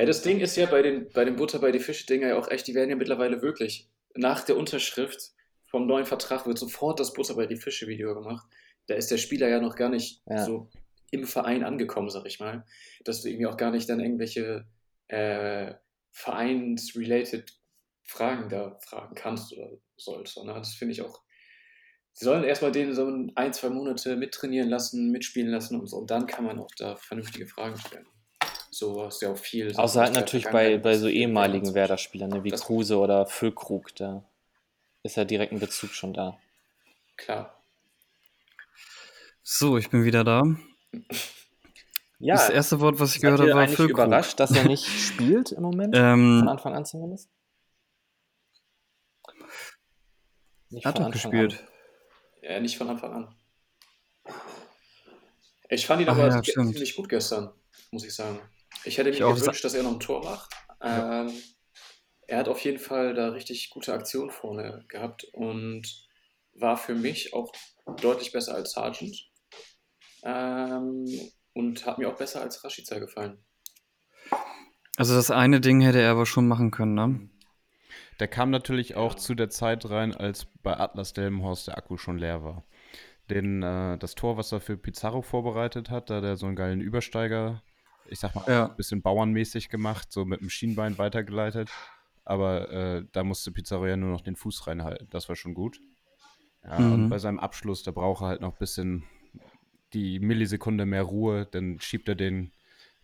Ja, das Ding ist ja bei den, bei den Butter bei die Fische-Dinger ja auch echt, die werden ja mittlerweile wirklich. Nach der Unterschrift vom neuen Vertrag wird sofort das Butter bei die Fische-Video gemacht. Da ist der Spieler ja noch gar nicht Ja. so im Verein angekommen, sag ich mal. Dass du irgendwie auch gar nicht dann irgendwelche äh, Vereins-related Fragen da fragen kannst oder sollst. Sondern das finde ich auch. Sie sollen erstmal den so ein, zwei Monate mittrainieren lassen, mitspielen lassen und so. Und dann kann man auch da vernünftige Fragen stellen. So hast du ja auch viel. Außer halt natürlich bei, bei so ehemaligen Werder. Werder-Spielern, ne, wie Das- Kruse oder Füllkrug, da ist ja direkt ein Bezug schon da. Klar. So, ich bin wieder da. Ja, Das erste Wort, was ich gehört habe, war Füllkrug. überrascht, dass er nicht spielt im Moment? Ähm, Von Anfang an zumindest? Nicht hat doch gespielt. Ja, nicht von Anfang an. Ich fand ihn aber ja, ziemlich gut gestern, muss ich sagen. Ich hätte mir Ich auch. gewünscht, dass er noch ein Tor macht. Ähm, er hat auf jeden Fall da richtig gute Aktionen vorne gehabt und war für mich auch deutlich besser als Sargent. Ähm, und hat mir auch besser als Rashica gefallen. Also das eine Ding hätte er aber schon machen können, ne? Der kam natürlich auch zu der Zeit rein, als bei Atlas Delmenhorst der Akku schon leer war. Den, äh, das Tor, was er für Pizarro vorbereitet hat, da hat er so einen geilen Übersteiger, ich sag mal, Ja. ein bisschen bauernmäßig gemacht, so mit dem Schienbein weitergeleitet. Aber äh, da musste Pizarro ja nur noch den Fuß reinhalten. Das war schon gut. Ja, Mhm. und bei seinem Abschluss, da braucht er halt noch ein bisschen die Millisekunde mehr Ruhe, dann schiebt er den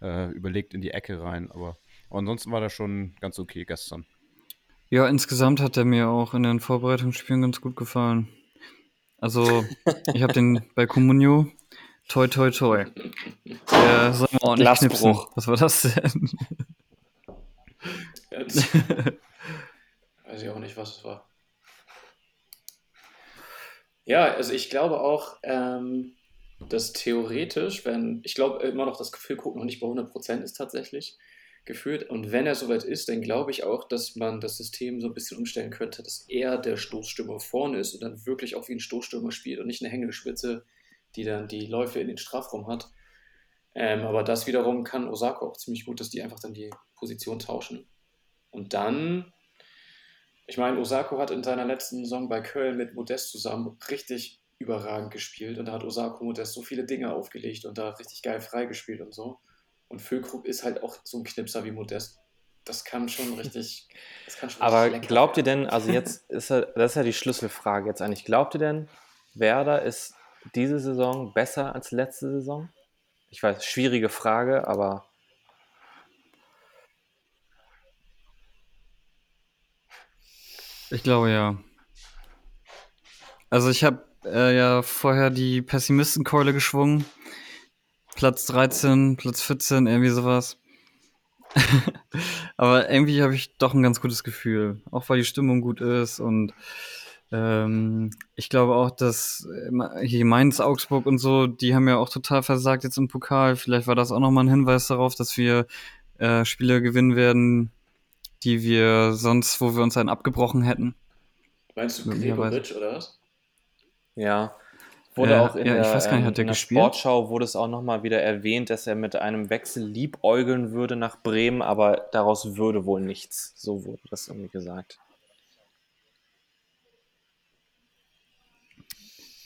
äh, überlegt in die Ecke rein. Aber, aber ansonsten war das schon ganz okay gestern. Ja, insgesamt hat er mir auch in den Vorbereitungsspielen ganz gut gefallen. Also, ich habe den bei Comunio. Toi, toi, toi. Der soll. Glasbruch. Was war das denn? Ja, das- Weiß ich auch nicht, was es war. Ja, also ich glaube auch, ähm, dass theoretisch, wenn, ich glaube immer noch, das Gefühl gucken noch nicht bei 100% ist tatsächlich geführt. Und wenn er soweit ist, dann glaube ich auch, dass man das System so ein bisschen umstellen könnte, dass er der Stoßstürmer vorne ist und dann wirklich auch wie ein Stoßstürmer spielt und nicht eine hängende Spitze, die dann die Läufe in den Strafraum hat. Ähm, aber das wiederum kann Osako auch ziemlich gut, dass die einfach dann die Position tauschen. Und dann Ich meine, Osako hat in seiner letzten Saison bei Köln mit Modest zusammen richtig überragend gespielt und da hat Osako Modest so viele Dinge aufgelegt und da richtig geil freigespielt und so. Und Füllkrug ist halt auch so ein Knipser wie Modest. Das kann schon richtig. Kann schon Aber richtig glaubt ihr denn, also jetzt ist ja, das ist ja die Schlüsselfrage jetzt eigentlich, glaubt ihr denn, Werder ist diese Saison besser als letzte Saison? Ich weiß, schwierige Frage, aber. Ich glaube ja. Also ich habe äh, ja vorher die Pessimistenkeule geschwungen. Platz 13, Platz 14, irgendwie sowas. Aber irgendwie habe ich doch ein ganz gutes Gefühl. Auch weil die Stimmung gut ist und ähm, ich glaube auch, dass äh, hier Mainz, Augsburg und so, die haben ja auch total versagt jetzt im Pokal. Vielleicht war das auch nochmal ein Hinweis darauf, dass wir äh, Spiele gewinnen werden, die wir sonst, wo wir uns einen abgebrochen hätten. Meinst du Gregoritsch oder was? Ja. Wurde Äh, auch in ja, ich der, weiß gar nicht, ähm, hat der in der gespielt? Sportschau wurde es auch nochmal wieder erwähnt, dass er mit einem Wechsel liebäugeln würde nach Bremen, aber daraus würde wohl nichts. So wurde das irgendwie gesagt.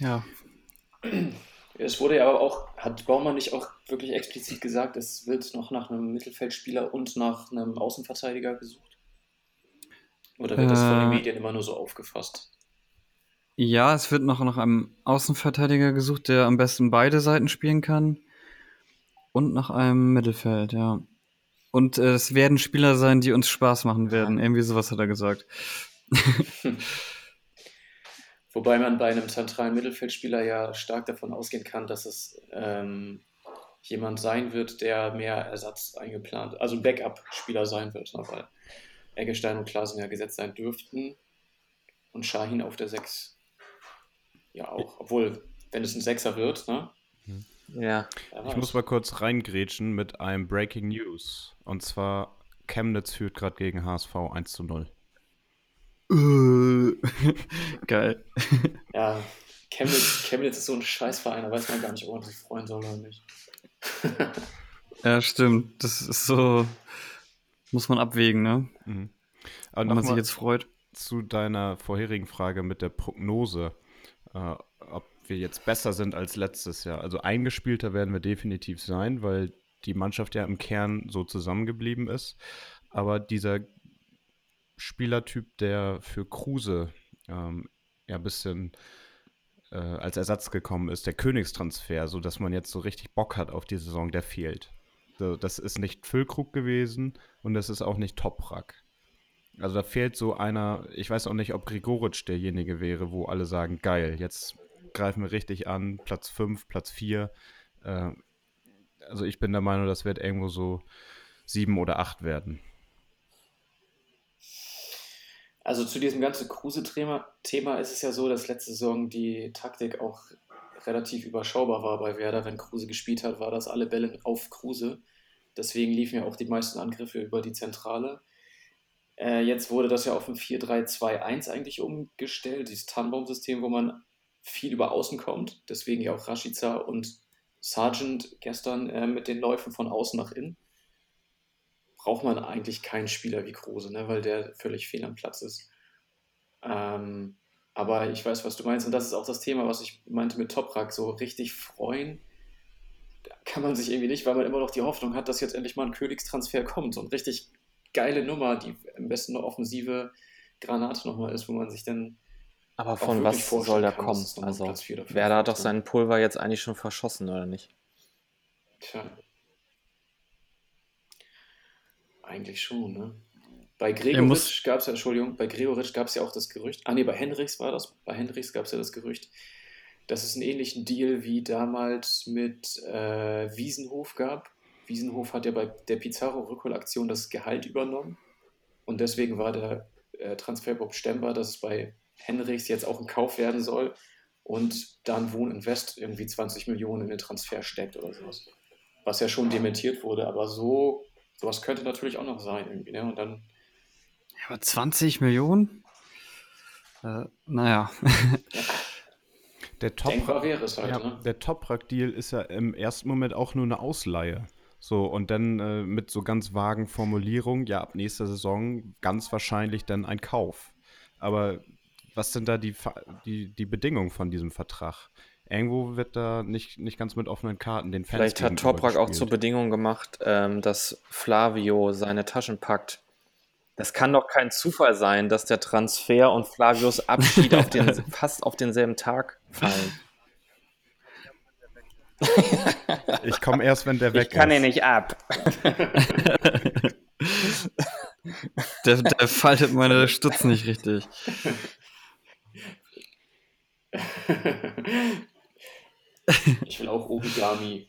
Ja. Es wurde ja aber auch, hat Baumann nicht auch wirklich explizit gesagt, es wird noch nach einem Mittelfeldspieler und nach einem Außenverteidiger gesucht? Oder wird das von den Äh. Medien immer nur so aufgefasst? Ja, es wird noch nach einem Außenverteidiger gesucht, der am besten beide Seiten spielen kann. Und nach einem Mittelfeld, ja. Und äh, es werden Spieler sein, die uns Spaß machen werden. Irgendwie sowas hat er gesagt. Wobei man bei einem zentralen Mittelfeldspieler ja stark davon ausgehen kann, dass es ähm, jemand sein wird, der mehr Ersatz eingeplant, also ein Backup-Spieler sein wird, ne, weil Eggestein und Klaasen ja gesetzt sein dürften und Shahin auf der 6 ja auch. Obwohl, wenn es ein Sechser wird, ne? Ja. wer Ich muss mal kurz reingrätschen mit einem Breaking News. Und zwar, Chemnitz führt gerade gegen HSV 1 zu 0. Geil. Ja, Chemnitz, Chemnitz ist so ein Scheißverein, da weiß man gar nicht, ob man sich freuen soll oder nicht. Ja, stimmt. Das ist so. Muss man abwägen, ne? Mhm. Ob Aber man sich jetzt freut. zu deiner vorherigen Frage mit der Prognose, äh, ob wir jetzt besser sind als letztes Jahr. Also eingespielter werden wir definitiv sein, weil die Mannschaft ja im Kern so zusammengeblieben ist. Aber dieser Spielertyp, der für Kruse ähm, ja ein bisschen äh, als Ersatz gekommen ist, der Königstransfer, so dass man jetzt so richtig Bock hat auf die Saison, der fehlt. So, das ist nicht Füllkrug gewesen und das ist auch nicht Toprak. Also da fehlt so einer, ich weiß auch nicht, ob Gregoritsch derjenige wäre, wo alle sagen, geil, jetzt greifen wir richtig an, Platz 5, Platz 4. Äh, also ich bin der Meinung, das wird irgendwo so 7 oder 8 werden. Also zu diesem ganzen Kruse-Thema Thema ist es ja so, dass letzte Saison die Taktik auch relativ überschaubar war bei Werder. Wenn Kruse gespielt hat, war das alle Bälle auf Kruse. Deswegen liefen ja auch die meisten Angriffe über die Zentrale. Äh, jetzt wurde das ja auf ein 4-3-2-1 eigentlich umgestellt, dieses Tannenbaum-System, wo man viel über außen kommt. Deswegen ja auch Rashica und Sargent gestern äh, mit den Läufen von außen nach innen. Braucht man eigentlich keinen Spieler wie Kruse, ne? weil der völlig fehl am Platz ist. Ähm, aber ich weiß, was du meinst. Und das ist auch das Thema, was ich meinte mit Toprak. So richtig freuen da kann man sich irgendwie nicht, weil man immer noch die Hoffnung hat, dass jetzt endlich mal ein Königstransfer kommt. So eine richtig geile Nummer, die am besten eine offensive Granate nochmal ist, wo man sich dann Aber von was soll da kann, kommen? Also, Werder hat doch wird, sein Pulver jetzt eigentlich schon verschossen, oder nicht? Tja. Eigentlich schon, ne? Bei Gregoritsch gab es ja, Entschuldigung, bei Gregoritsch gab es ja auch das Gerücht, ah ne, bei Henrichs war das, bei Henrichs gab es ja das Gerücht, dass es einen ähnlichen Deal wie damals mit äh, Wiesenhof gab. Wiesenhof hat ja bei der Pizarro-Rückholaktion das Gehalt übernommen und deswegen war der äh, Transfer stemmbar, dass es bei Henrichs jetzt auch ein Kauf werden soll und dann Wohn Invest irgendwie 20 Millionen in den Transfer steckt oder sowas. Was ja schon dementiert wurde, aber so, sowas könnte natürlich auch noch sein irgendwie, ne? Und dann, Ja, aber 20 Millionen? Äh, naja. Der es halt, ja, ne? der Toprak-Deal ist ja im ersten Moment auch nur eine Ausleihe. So, und dann äh, mit so ganz vagen Formulierungen, ja, ab nächster Saison ganz wahrscheinlich dann ein Kauf. Aber was sind da die, die, die Bedingungen von diesem Vertrag? Irgendwo wird da nicht, nicht ganz mit offenen Karten den Fans Vielleicht hat Toprak auch zur Bedingung gemacht, ähm, dass Flavio seine Taschen packt. Das kann doch kein Zufall sein, dass der Transfer und Flavios Abschied auf den, fast auf denselben Tag fallen. Ich komme erst, wenn der weg ist. Ich kann ihn nicht ab. der, der faltet meine Stütze nicht richtig. Ich will auch Origami.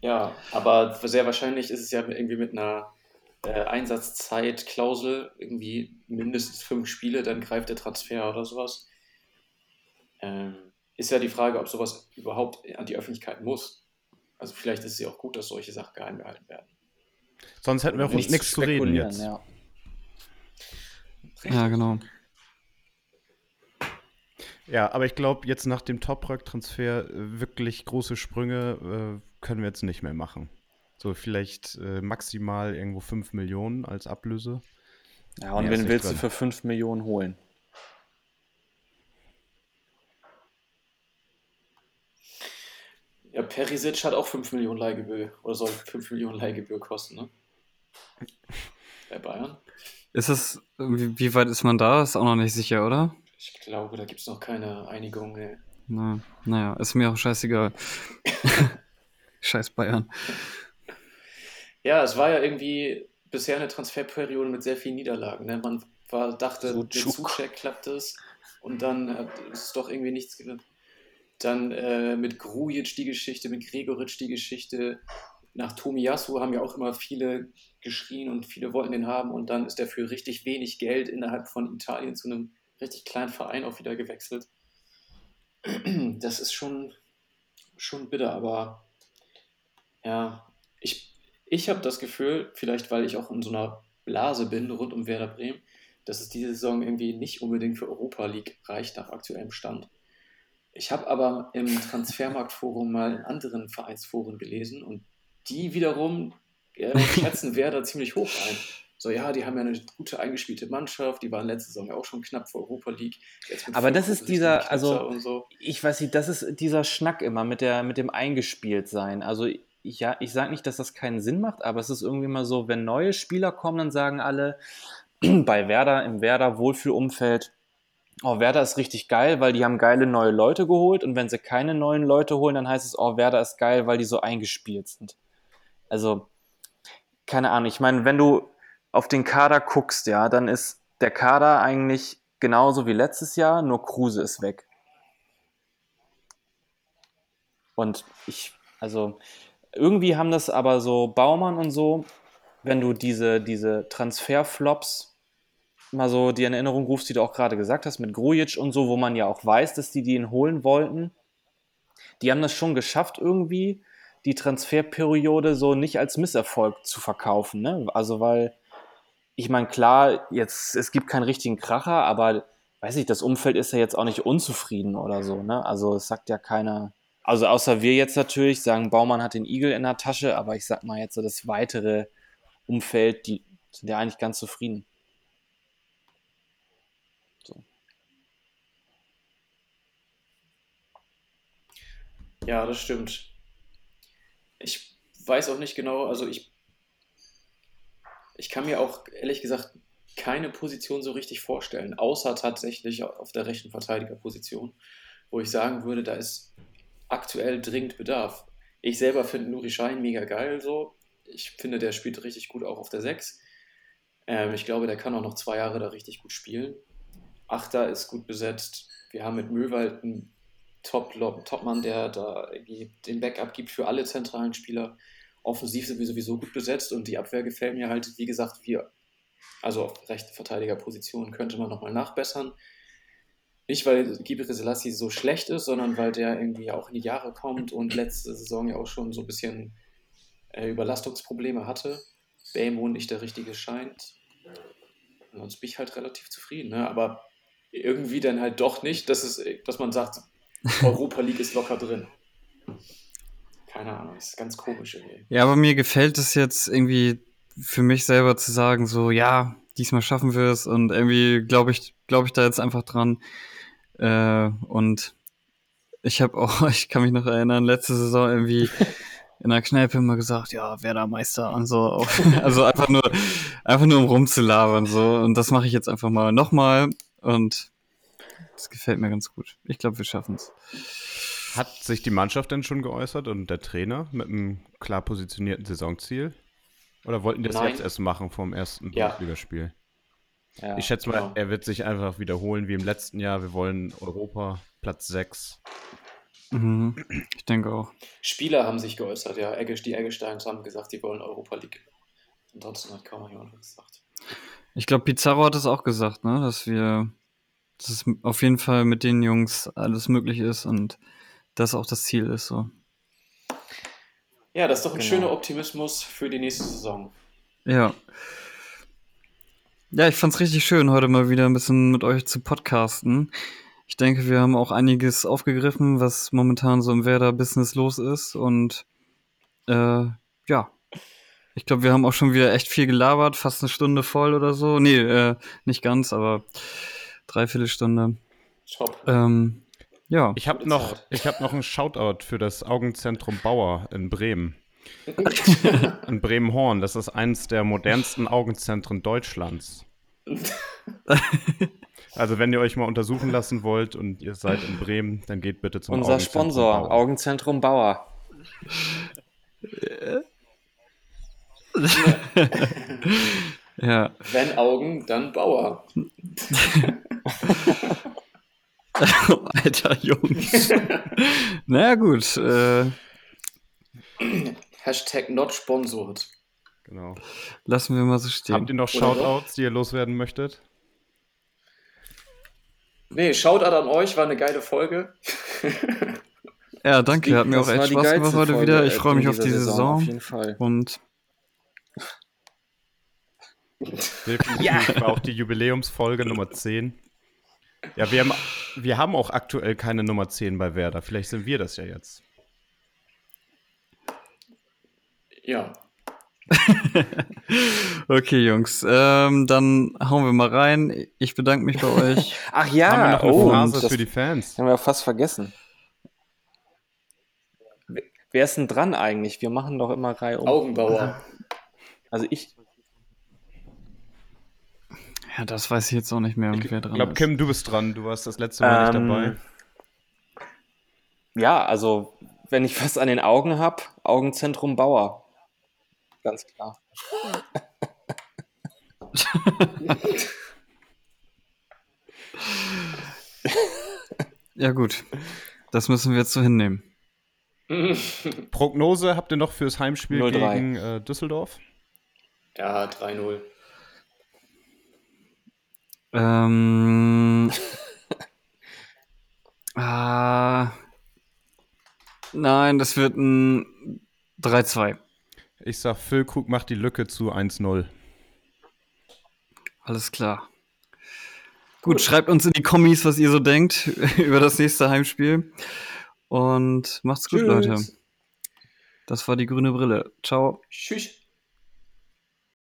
Ja, aber sehr wahrscheinlich ist es ja irgendwie mit einer äh, Einsatzzeitklausel, irgendwie mindestens fünf Spiele, dann greift der Transfer oder sowas. Ähm, ist ja die Frage, ob sowas überhaupt an die Öffentlichkeit muss. Also vielleicht ist es ja auch gut, dass solche Sachen geheim gehalten werden. Sonst hätten wir auch nichts, nichts zu reden jetzt. Ja, ja genau. Ja, aber ich glaube, jetzt nach dem Top-Rock-Transfer äh, wirklich große Sprünge äh, können wir jetzt nicht mehr machen. So vielleicht äh, maximal irgendwo 5 Millionen als Ablöse. Ja, und wen willst drin. du für 5 Millionen holen? Ja, Perisic hat auch 5 Millionen Leihgebühr oder soll 5 Millionen Leihgebühr kosten, ne? Bei Bayern. Ist es, wie, wie, weit ist man da? Ist auch noch nicht sicher, oder? Ich glaube, da gibt es noch keine Einigung. Ey. Na, naja, ist mir auch scheißegal. Scheiß Bayern. Ja, es war ja irgendwie bisher eine Transferperiode mit sehr vielen Niederlagen. Ne? Man war, dachte, so mit Zucheck klappt es und dann äh, ist es doch irgendwie nichts gewinnt. Dann äh, mit Grujic die Geschichte, mit Gregoritsch die Geschichte. Nach Tomiyasu haben ja auch immer viele geschrien und viele wollten den haben und dann ist er für richtig wenig Geld innerhalb von Italien zu einem richtig kleinen Verein auch wieder gewechselt. Das ist schon, schon bitter, aber ja, ich, ich habe das Gefühl, vielleicht weil ich auch in so einer Blase bin rund um Werder Bremen, dass es diese Saison irgendwie nicht unbedingt für Europa League reicht nach aktuellem Stand. Ich habe aber im Transfermarktforum mal in anderen Vereinsforen gelesen und die wiederum äh, schätzen Werder ziemlich hoch ein. So, ja, die haben ja eine gute eingespielte Mannschaft, die waren letzte Saison ja auch schon knapp vor Europa League. Aber das ist dieser, also, so. ich weiß nicht, das ist dieser Schnack immer mit, der, mit dem Eingespieltsein. Also, ja, ich sage nicht, dass das keinen Sinn macht, aber es ist irgendwie mal so, wenn neue Spieler kommen, dann sagen alle, bei Werder, im Werder Wohlfühlumfeld, oh, Werder ist richtig geil, weil die haben geile neue Leute geholt und wenn sie keine neuen Leute holen, dann heißt es, oh, Werder ist geil, weil die so eingespielt sind. Also, keine Ahnung, ich meine, wenn du auf den Kader guckst, ja, dann ist der Kader eigentlich genauso wie letztes Jahr, nur Kruse ist weg. Und ich, also irgendwie haben das aber so Baumann und so, wenn du diese, diese Transferflops mal so die in Erinnerung rufst, die du auch gerade gesagt hast, mit Grujic und so, wo man ja auch weiß, dass die ihn holen wollten, die haben das schon geschafft irgendwie, die Transferperiode so nicht als Misserfolg zu verkaufen. Ne? Also weil ich meine, klar, jetzt, es gibt keinen richtigen Kracher, aber weiß ich, das Umfeld ist ja jetzt auch nicht unzufrieden oder so, ne? Also es sagt ja keiner, also außer wir jetzt natürlich sagen, Baumann hat den Igel in der Tasche, aber ich sag mal jetzt so das weitere Umfeld, die sind ja eigentlich ganz zufrieden. So. Ja, das stimmt. Ich weiß auch nicht genau, also ich ich kann mir auch ehrlich gesagt keine Position so richtig vorstellen, außer tatsächlich auf der rechten Verteidigerposition, wo ich sagen würde, da ist aktuell dringend Bedarf. Ich selber finde Nuri Schein mega geil so. Ich finde, der spielt richtig gut auch auf der 6. Ähm, ich glaube, der kann auch noch zwei Jahre da richtig gut spielen. Achter ist gut besetzt. Wir haben mit Möwald einen Top-Mann, Top der da den Backup gibt für alle zentralen Spieler offensiv sind wir sowieso gut besetzt und die Abwehr gefällt mir halt, wie gesagt, wir, also auf rechte Verteidigerposition könnte man nochmal nachbessern. Nicht, weil Gibre Selassie so schlecht ist, sondern weil der irgendwie auch in die Jahre kommt und letzte Saison ja auch schon so ein bisschen äh, Überlastungsprobleme hatte. Baymo nicht der richtige scheint. Sonst bin ich halt relativ zufrieden. Ne? Aber irgendwie dann halt doch nicht, dass, es, dass man sagt, Europa League ist locker drin keine Ahnung, ist ganz komisch irgendwie. Ja, aber mir gefällt es jetzt irgendwie für mich selber zu sagen, so, ja, diesmal schaffen wir es und irgendwie glaube ich, glaube ich da jetzt einfach dran. Äh, und ich habe auch, ich kann mich noch erinnern, letzte Saison irgendwie in der Kneipe immer gesagt, ja, wer da Meister und so. Also einfach nur, einfach nur um rumzulabern so. Und das mache ich jetzt einfach mal nochmal und das gefällt mir ganz gut. Ich glaube, wir schaffen es. Hat sich die Mannschaft denn schon geäußert und der Trainer mit einem klar positionierten Saisonziel? Oder wollten die das Nein. jetzt erst machen vom ersten Ja. Bundesligaspiel? Ja. Ich schätze mal, genau. er wird sich einfach wiederholen wie im letzten Jahr. Wir wollen Europa, Platz 6. Mhm. Ich denke auch. Spieler haben sich geäußert, ja. Egge, die Eggesteins haben gesagt, sie wollen Europa League. Ansonsten hat kaum jemand was gesagt. Ich glaube, Pizarro hat es auch gesagt, ne, dass wir, dass es auf jeden Fall mit den Jungs alles möglich ist und das auch das Ziel ist. So. Ja, das ist doch ein Genau. schöner Optimismus für die nächste Saison. Ja. Ja, ich fand's richtig schön, heute mal wieder ein bisschen mit euch zu podcasten. Ich denke, wir haben auch einiges aufgegriffen, was momentan so im Werder-Business los ist. Und äh, ja, ich glaube, wir haben auch schon wieder echt viel gelabert, fast eine Stunde voll oder so. Nee, äh, nicht ganz, aber dreiviertel Stunde. Top. Ähm, ja. Ich habe noch, ich hab noch einen Shoutout für das Augenzentrum Bauer in Bremen. in Bremen-Horn. Das ist eines der modernsten Augenzentren Deutschlands. Also, wenn ihr euch mal untersuchen lassen wollt und ihr seid in Bremen, dann geht bitte zum Unser Augenzentrum Sponsor, Bauer. Augenzentrum Bauer. ja. Wenn Augen, dann Bauer. Alter Jungs. naja, gut. Äh, Hashtag not sponsored. Genau. lassen wir mal so stehen. Habt ihr noch Oder? Shoutouts, die ihr loswerden möchtet? Nee, Shoutout an euch, war eine geile Folge. Ja, danke. Hat mir auch echt Spaß gemacht heute Folge, wieder. Ich äh, freue mich auf die dieser Saison. Auf jeden Fall. Und Definitiv war auch die Jubiläumsfolge Nummer 10. Ja, wir haben, wir haben auch aktuell keine Nummer 10 bei Werder. Vielleicht sind wir das ja jetzt. Ja. okay, Jungs. Ähm, dann hauen wir mal rein. Ich bedanke mich bei euch. Ach haben wir ja, noch eine oh, für die Fans? haben wir fast vergessen. Wer- Wer ist denn dran eigentlich? Wir machen doch immer Reihe um. Augenbauer. Also ich, Ja, das weiß ich jetzt auch nicht mehr, Ich wer dran glaube, ist. Kim, du bist dran. Du warst das letzte Mal Ähm, nicht dabei. ja, also wenn ich was an den Augen habe, Augenzentrum Bauer. Ganz klar. Ja, gut. Das müssen wir jetzt so hinnehmen. Prognose habt ihr noch fürs Heimspiel 0-3. gegen äh, Düsseldorf? Ja, 3-0. Ähm. ah, nein, das wird ein 3-2. Ich sag, Füllkrug macht die Lücke zu 1-0. Alles klar. Gut, schreibt uns in die Kommis, was ihr so denkt über das nächste Heimspiel. Und macht's gut, Tschüss. Leute. Das war die grüne Brille. Ciao. Tschüss.